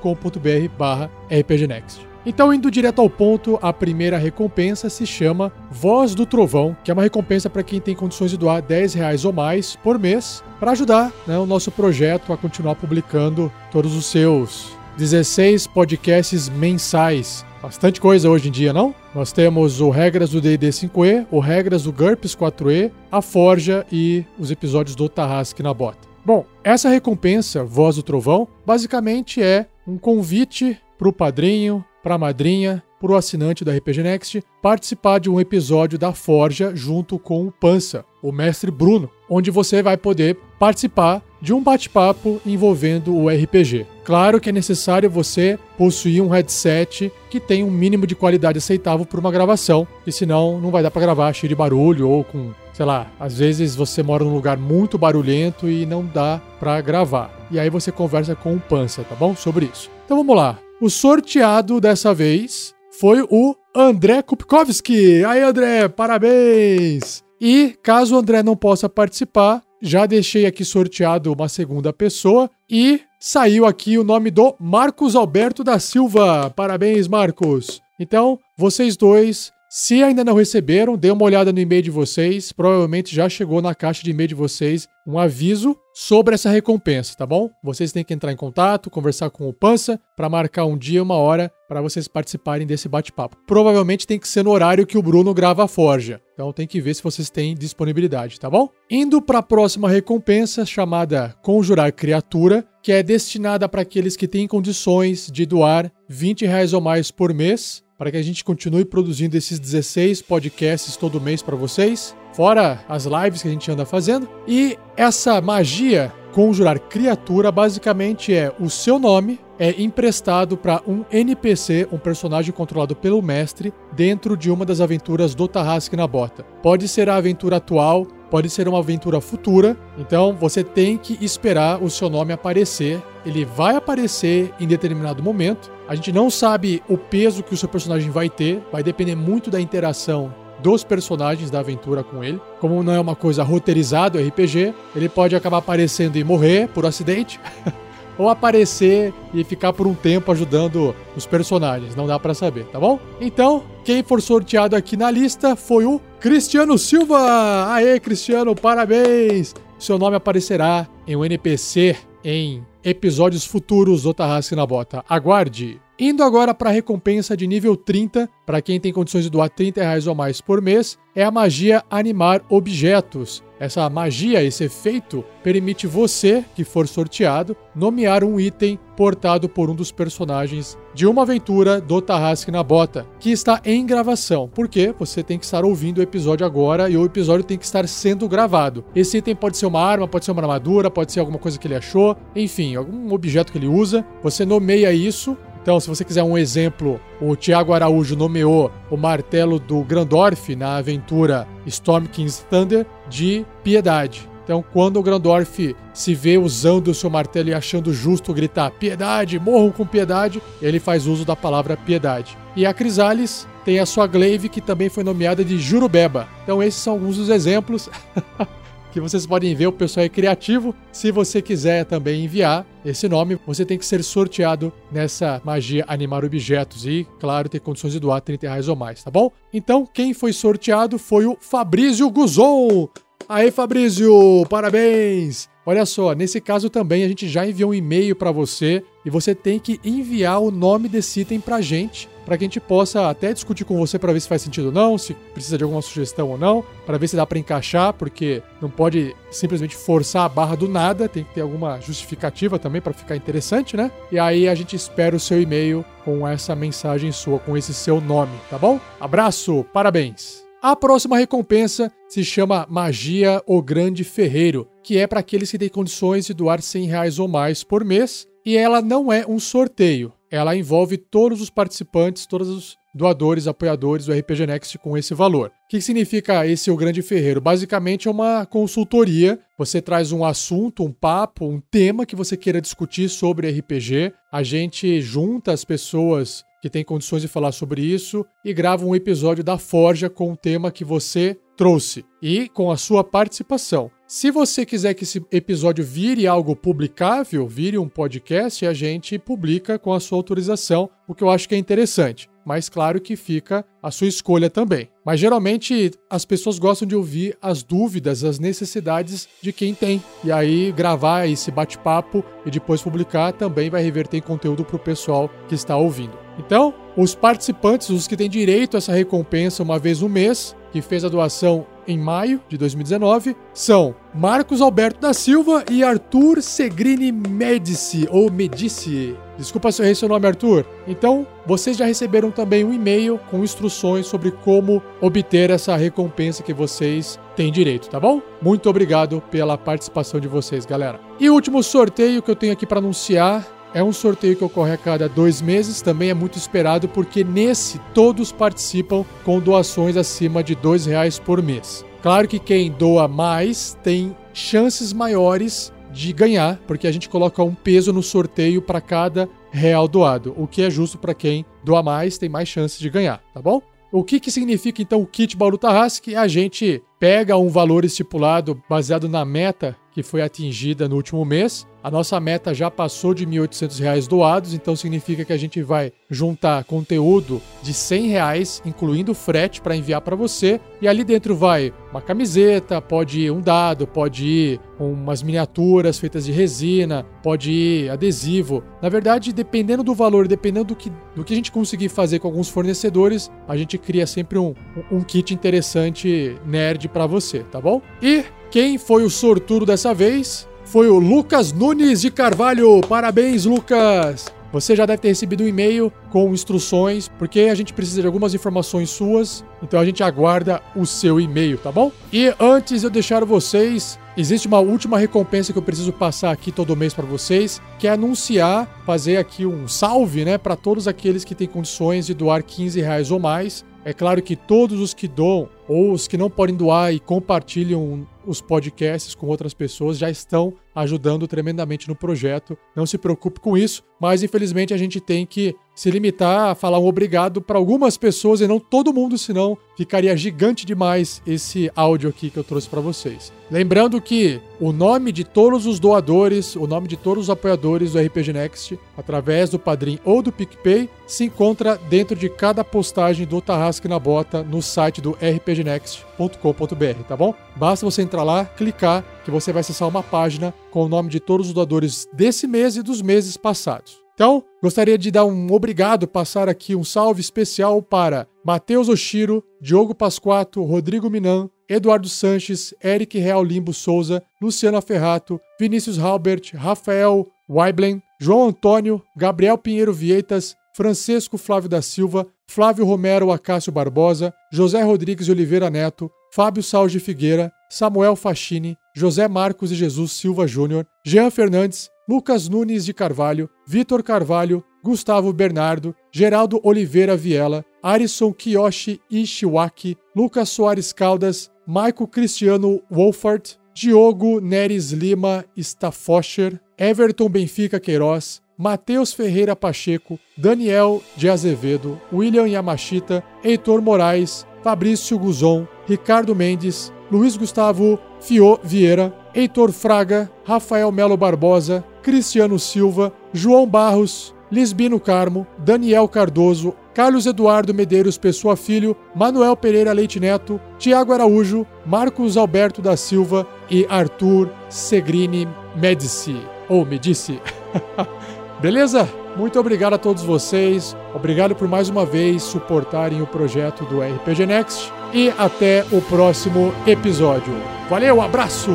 barra rpgnext. Então, indo direto ao ponto, a primeira recompensa se chama Voz do Trovão, que é uma recompensa para quem tem condições de doar 10 reais ou mais por mês para ajudar né, o nosso projeto a continuar publicando todos os seus 16 podcasts mensais. Bastante coisa hoje em dia, não? Nós temos o Regras do D&D 5e, o Regras do GURPS 4e, a Forja e os episódios do Tarrasque na Bota. Bom, essa recompensa, Voz do Trovão, basicamente é um convite para o padrinho, para a madrinha, para o assinante da RPG Next participar de um episódio da Forja junto com o Pança, o mestre Bruno, onde você vai poder participar de um bate-papo envolvendo o RPG. Claro que é necessário você possuir um headset que tenha um mínimo de qualidade aceitável para uma gravação, e senão não vai dar para gravar cheio de barulho ou com, sei lá, às vezes você mora num lugar muito barulhento e não dá para gravar. E aí você conversa com o Pança, tá bom? Sobre isso. Então vamos lá. O sorteado dessa vez foi o André Kupkowski. Aí, André, parabéns! E caso o André não possa participar, já deixei aqui sorteado uma segunda pessoa e saiu aqui o nome do Marcos Alberto da Silva. Parabéns, Marcos! Então, vocês dois se ainda não receberam, dê uma olhada no e-mail de vocês. Provavelmente já chegou na caixa de e-mail de vocês um aviso sobre essa recompensa, tá bom? Vocês têm que entrar em contato, conversar com o Pança para marcar um dia, uma hora para vocês participarem desse bate-papo. Provavelmente tem que ser no horário que o Bruno grava a Forja. Então tem que ver se vocês têm disponibilidade, tá bom? Indo para a próxima recompensa chamada Conjurar Criatura, que é destinada para aqueles que têm condições de doar 20 reais ou mais por mês para que a gente continue produzindo esses 16 podcasts todo mês para vocês, fora as lives que a gente anda fazendo. E essa magia conjurar criatura basicamente é o seu nome é emprestado para um NPC, um personagem controlado pelo mestre, dentro de uma das aventuras do Tarrasque na Bota. Pode ser a aventura atual, pode ser uma aventura futura, então você tem que esperar o seu nome aparecer. Ele vai aparecer em determinado momento. A gente não sabe o peso que o seu personagem vai ter, vai depender muito da interação dos personagens da aventura com ele. Como não é uma coisa roteirizada, RPG, ele pode acabar aparecendo e morrer por acidente. ou aparecer e ficar por um tempo ajudando os personagens, não dá para saber, tá bom? Então, quem for sorteado aqui na lista foi o Cristiano Silva. Aê, Cristiano, parabéns! Seu nome aparecerá em um NPC em episódios futuros do Tarrasque na Bota. Aguarde! Indo agora para a recompensa de nível 30, para quem tem condições de doar 30 reais ou mais por mês, é a magia Animar Objetos. Essa magia, esse efeito, permite você, que for sorteado, nomear um item portado por um dos personagens de uma aventura do Tarrasque na Bota, que está em gravação, porque você tem que estar ouvindo o episódio agora e o episódio tem que estar sendo gravado. Esse item pode ser uma arma, pode ser uma armadura, pode ser alguma coisa que ele achou, enfim, algum objeto que ele usa. Você nomeia isso então, se você quiser um exemplo, o Tiago Araújo nomeou o martelo do Grandorf na aventura Storm King's Thunder de Piedade. Então, quando o Grandorf se vê usando o seu martelo e achando justo gritar piedade, morram com piedade, ele faz uso da palavra piedade. E a Crisales tem a sua glaive, que também foi nomeada de Jurubeba. Então, esses são alguns dos exemplos. que vocês podem ver, o pessoal é criativo. Se você quiser também enviar esse nome, você tem que ser sorteado nessa magia animar objetos e, claro, ter condições de doar 30 reais ou mais, tá bom? Então, quem foi sorteado foi o Fabrício Guzon. Aí, Fabrício, parabéns! Olha só, nesse caso também a gente já enviou um e-mail para você e você tem que enviar o nome desse item pra gente para que a gente possa até discutir com você para ver se faz sentido ou não, se precisa de alguma sugestão ou não, para ver se dá para encaixar, porque não pode simplesmente forçar a barra do nada, tem que ter alguma justificativa também para ficar interessante, né? E aí a gente espera o seu e-mail com essa mensagem sua, com esse seu nome, tá bom? Abraço, parabéns! A próxima recompensa se chama Magia o Grande Ferreiro, que é para aqueles que têm condições de doar 100 reais ou mais por mês, e ela não é um sorteio ela envolve todos os participantes, todos os doadores, apoiadores do RPG Next com esse valor. O que significa esse o grande ferreiro? Basicamente é uma consultoria. Você traz um assunto, um papo, um tema que você queira discutir sobre RPG. A gente junta as pessoas que têm condições de falar sobre isso e grava um episódio da Forja com o tema que você trouxe e com a sua participação. Se você quiser que esse episódio vire algo publicável, vire um podcast, a gente publica com a sua autorização, o que eu acho que é interessante. Mas claro que fica a sua escolha também. Mas geralmente as pessoas gostam de ouvir as dúvidas, as necessidades de quem tem. E aí gravar esse bate-papo e depois publicar também vai reverter em conteúdo para o pessoal que está ouvindo. Então, os participantes, os que têm direito a essa recompensa uma vez no mês, que fez a doação em maio de 2019, são Marcos Alberto da Silva e Arthur Segrini Medici, ou Medici. Desculpa se eu errei seu nome, Arthur. Então, vocês já receberam também um e-mail com instruções sobre como obter essa recompensa que vocês têm direito, tá bom? Muito obrigado pela participação de vocês, galera. E o último sorteio que eu tenho aqui para anunciar é um sorteio que ocorre a cada dois meses, também é muito esperado porque nesse todos participam com doações acima de dois reais por mês. Claro que quem doa mais tem chances maiores de ganhar, porque a gente coloca um peso no sorteio para cada real doado, o que é justo para quem doa mais tem mais chances de ganhar, tá bom? O que, que significa então o kit Bauru Tarrasque? A gente pega um valor estipulado baseado na meta que foi atingida no último mês. A nossa meta já passou de R$ 1.800 doados, então significa que a gente vai juntar conteúdo de 100 reais, incluindo frete para enviar para você. E ali dentro vai uma camiseta, pode ir um dado, pode ir umas miniaturas feitas de resina, pode ir adesivo. Na verdade, dependendo do valor, dependendo do que, do que a gente conseguir fazer com alguns fornecedores, a gente cria sempre um, um kit interessante nerd para você, tá bom? E quem foi o sortudo dessa vez foi o Lucas Nunes de Carvalho. Parabéns, Lucas! Você já deve ter recebido um e-mail com instruções, porque a gente precisa de algumas informações suas, então a gente aguarda o seu e-mail, tá bom? E antes de eu deixar vocês, existe uma última recompensa que eu preciso passar aqui todo mês para vocês, que é anunciar, fazer aqui um salve, né, para todos aqueles que têm condições de doar 15 reais ou mais. É claro que todos os que doam ou os que não podem doar e compartilham os podcasts com outras pessoas já estão ajudando tremendamente no projeto. Não se preocupe com isso, mas infelizmente a gente tem que se limitar a falar um obrigado para algumas pessoas e não todo mundo, senão ficaria gigante demais esse áudio aqui que eu trouxe para vocês. Lembrando que o nome de todos os doadores, o nome de todos os apoiadores do RPG Next, através do Padrim ou do PicPay, se encontra dentro de cada postagem do Tarrasque na Bota no site do rpgnext.com.br, tá bom? Basta você entrar lá, clicar, que você vai acessar uma página com o nome de todos os doadores desse mês e dos meses passados. Então, gostaria de dar um obrigado, passar aqui um salve especial para Matheus Oshiro, Diogo Pasquato, Rodrigo Minan, Eduardo Sanches, Eric Real Limbo Souza, Luciana Ferrato, Vinícius Halbert, Rafael Weiblen, João Antônio, Gabriel Pinheiro Vieitas, Francisco Flávio da Silva, Flávio Romero Acácio Barbosa, José Rodrigues Oliveira Neto, Fábio Salge Figueira, Samuel Fachini, José Marcos e Jesus Silva Júnior, Jean Fernandes, Lucas Nunes de Carvalho, Vitor Carvalho, Gustavo Bernardo, Geraldo Oliveira Viela, Arison Kiyoshi Ishiwaki, Lucas Soares Caldas, Maico Cristiano Wolfart, Diogo Neres Lima Staffoscher, Everton Benfica Queiroz, Matheus Ferreira Pacheco, Daniel de Azevedo, William Yamashita, Heitor Moraes, Fabrício Guzon, Ricardo Mendes, Luiz Gustavo Fio Vieira, Heitor Fraga, Rafael Melo Barbosa, Cristiano Silva, João Barros, Lisbino Carmo, Daniel Cardoso, Carlos Eduardo Medeiros Pessoa Filho, Manuel Pereira Leite Neto, Tiago Araújo, Marcos Alberto da Silva e Arthur Segrini Medici, ou Medici. Beleza? Muito obrigado a todos vocês. Obrigado por mais uma vez suportarem o projeto do RPG Next. E até o próximo episódio. Valeu, abraço!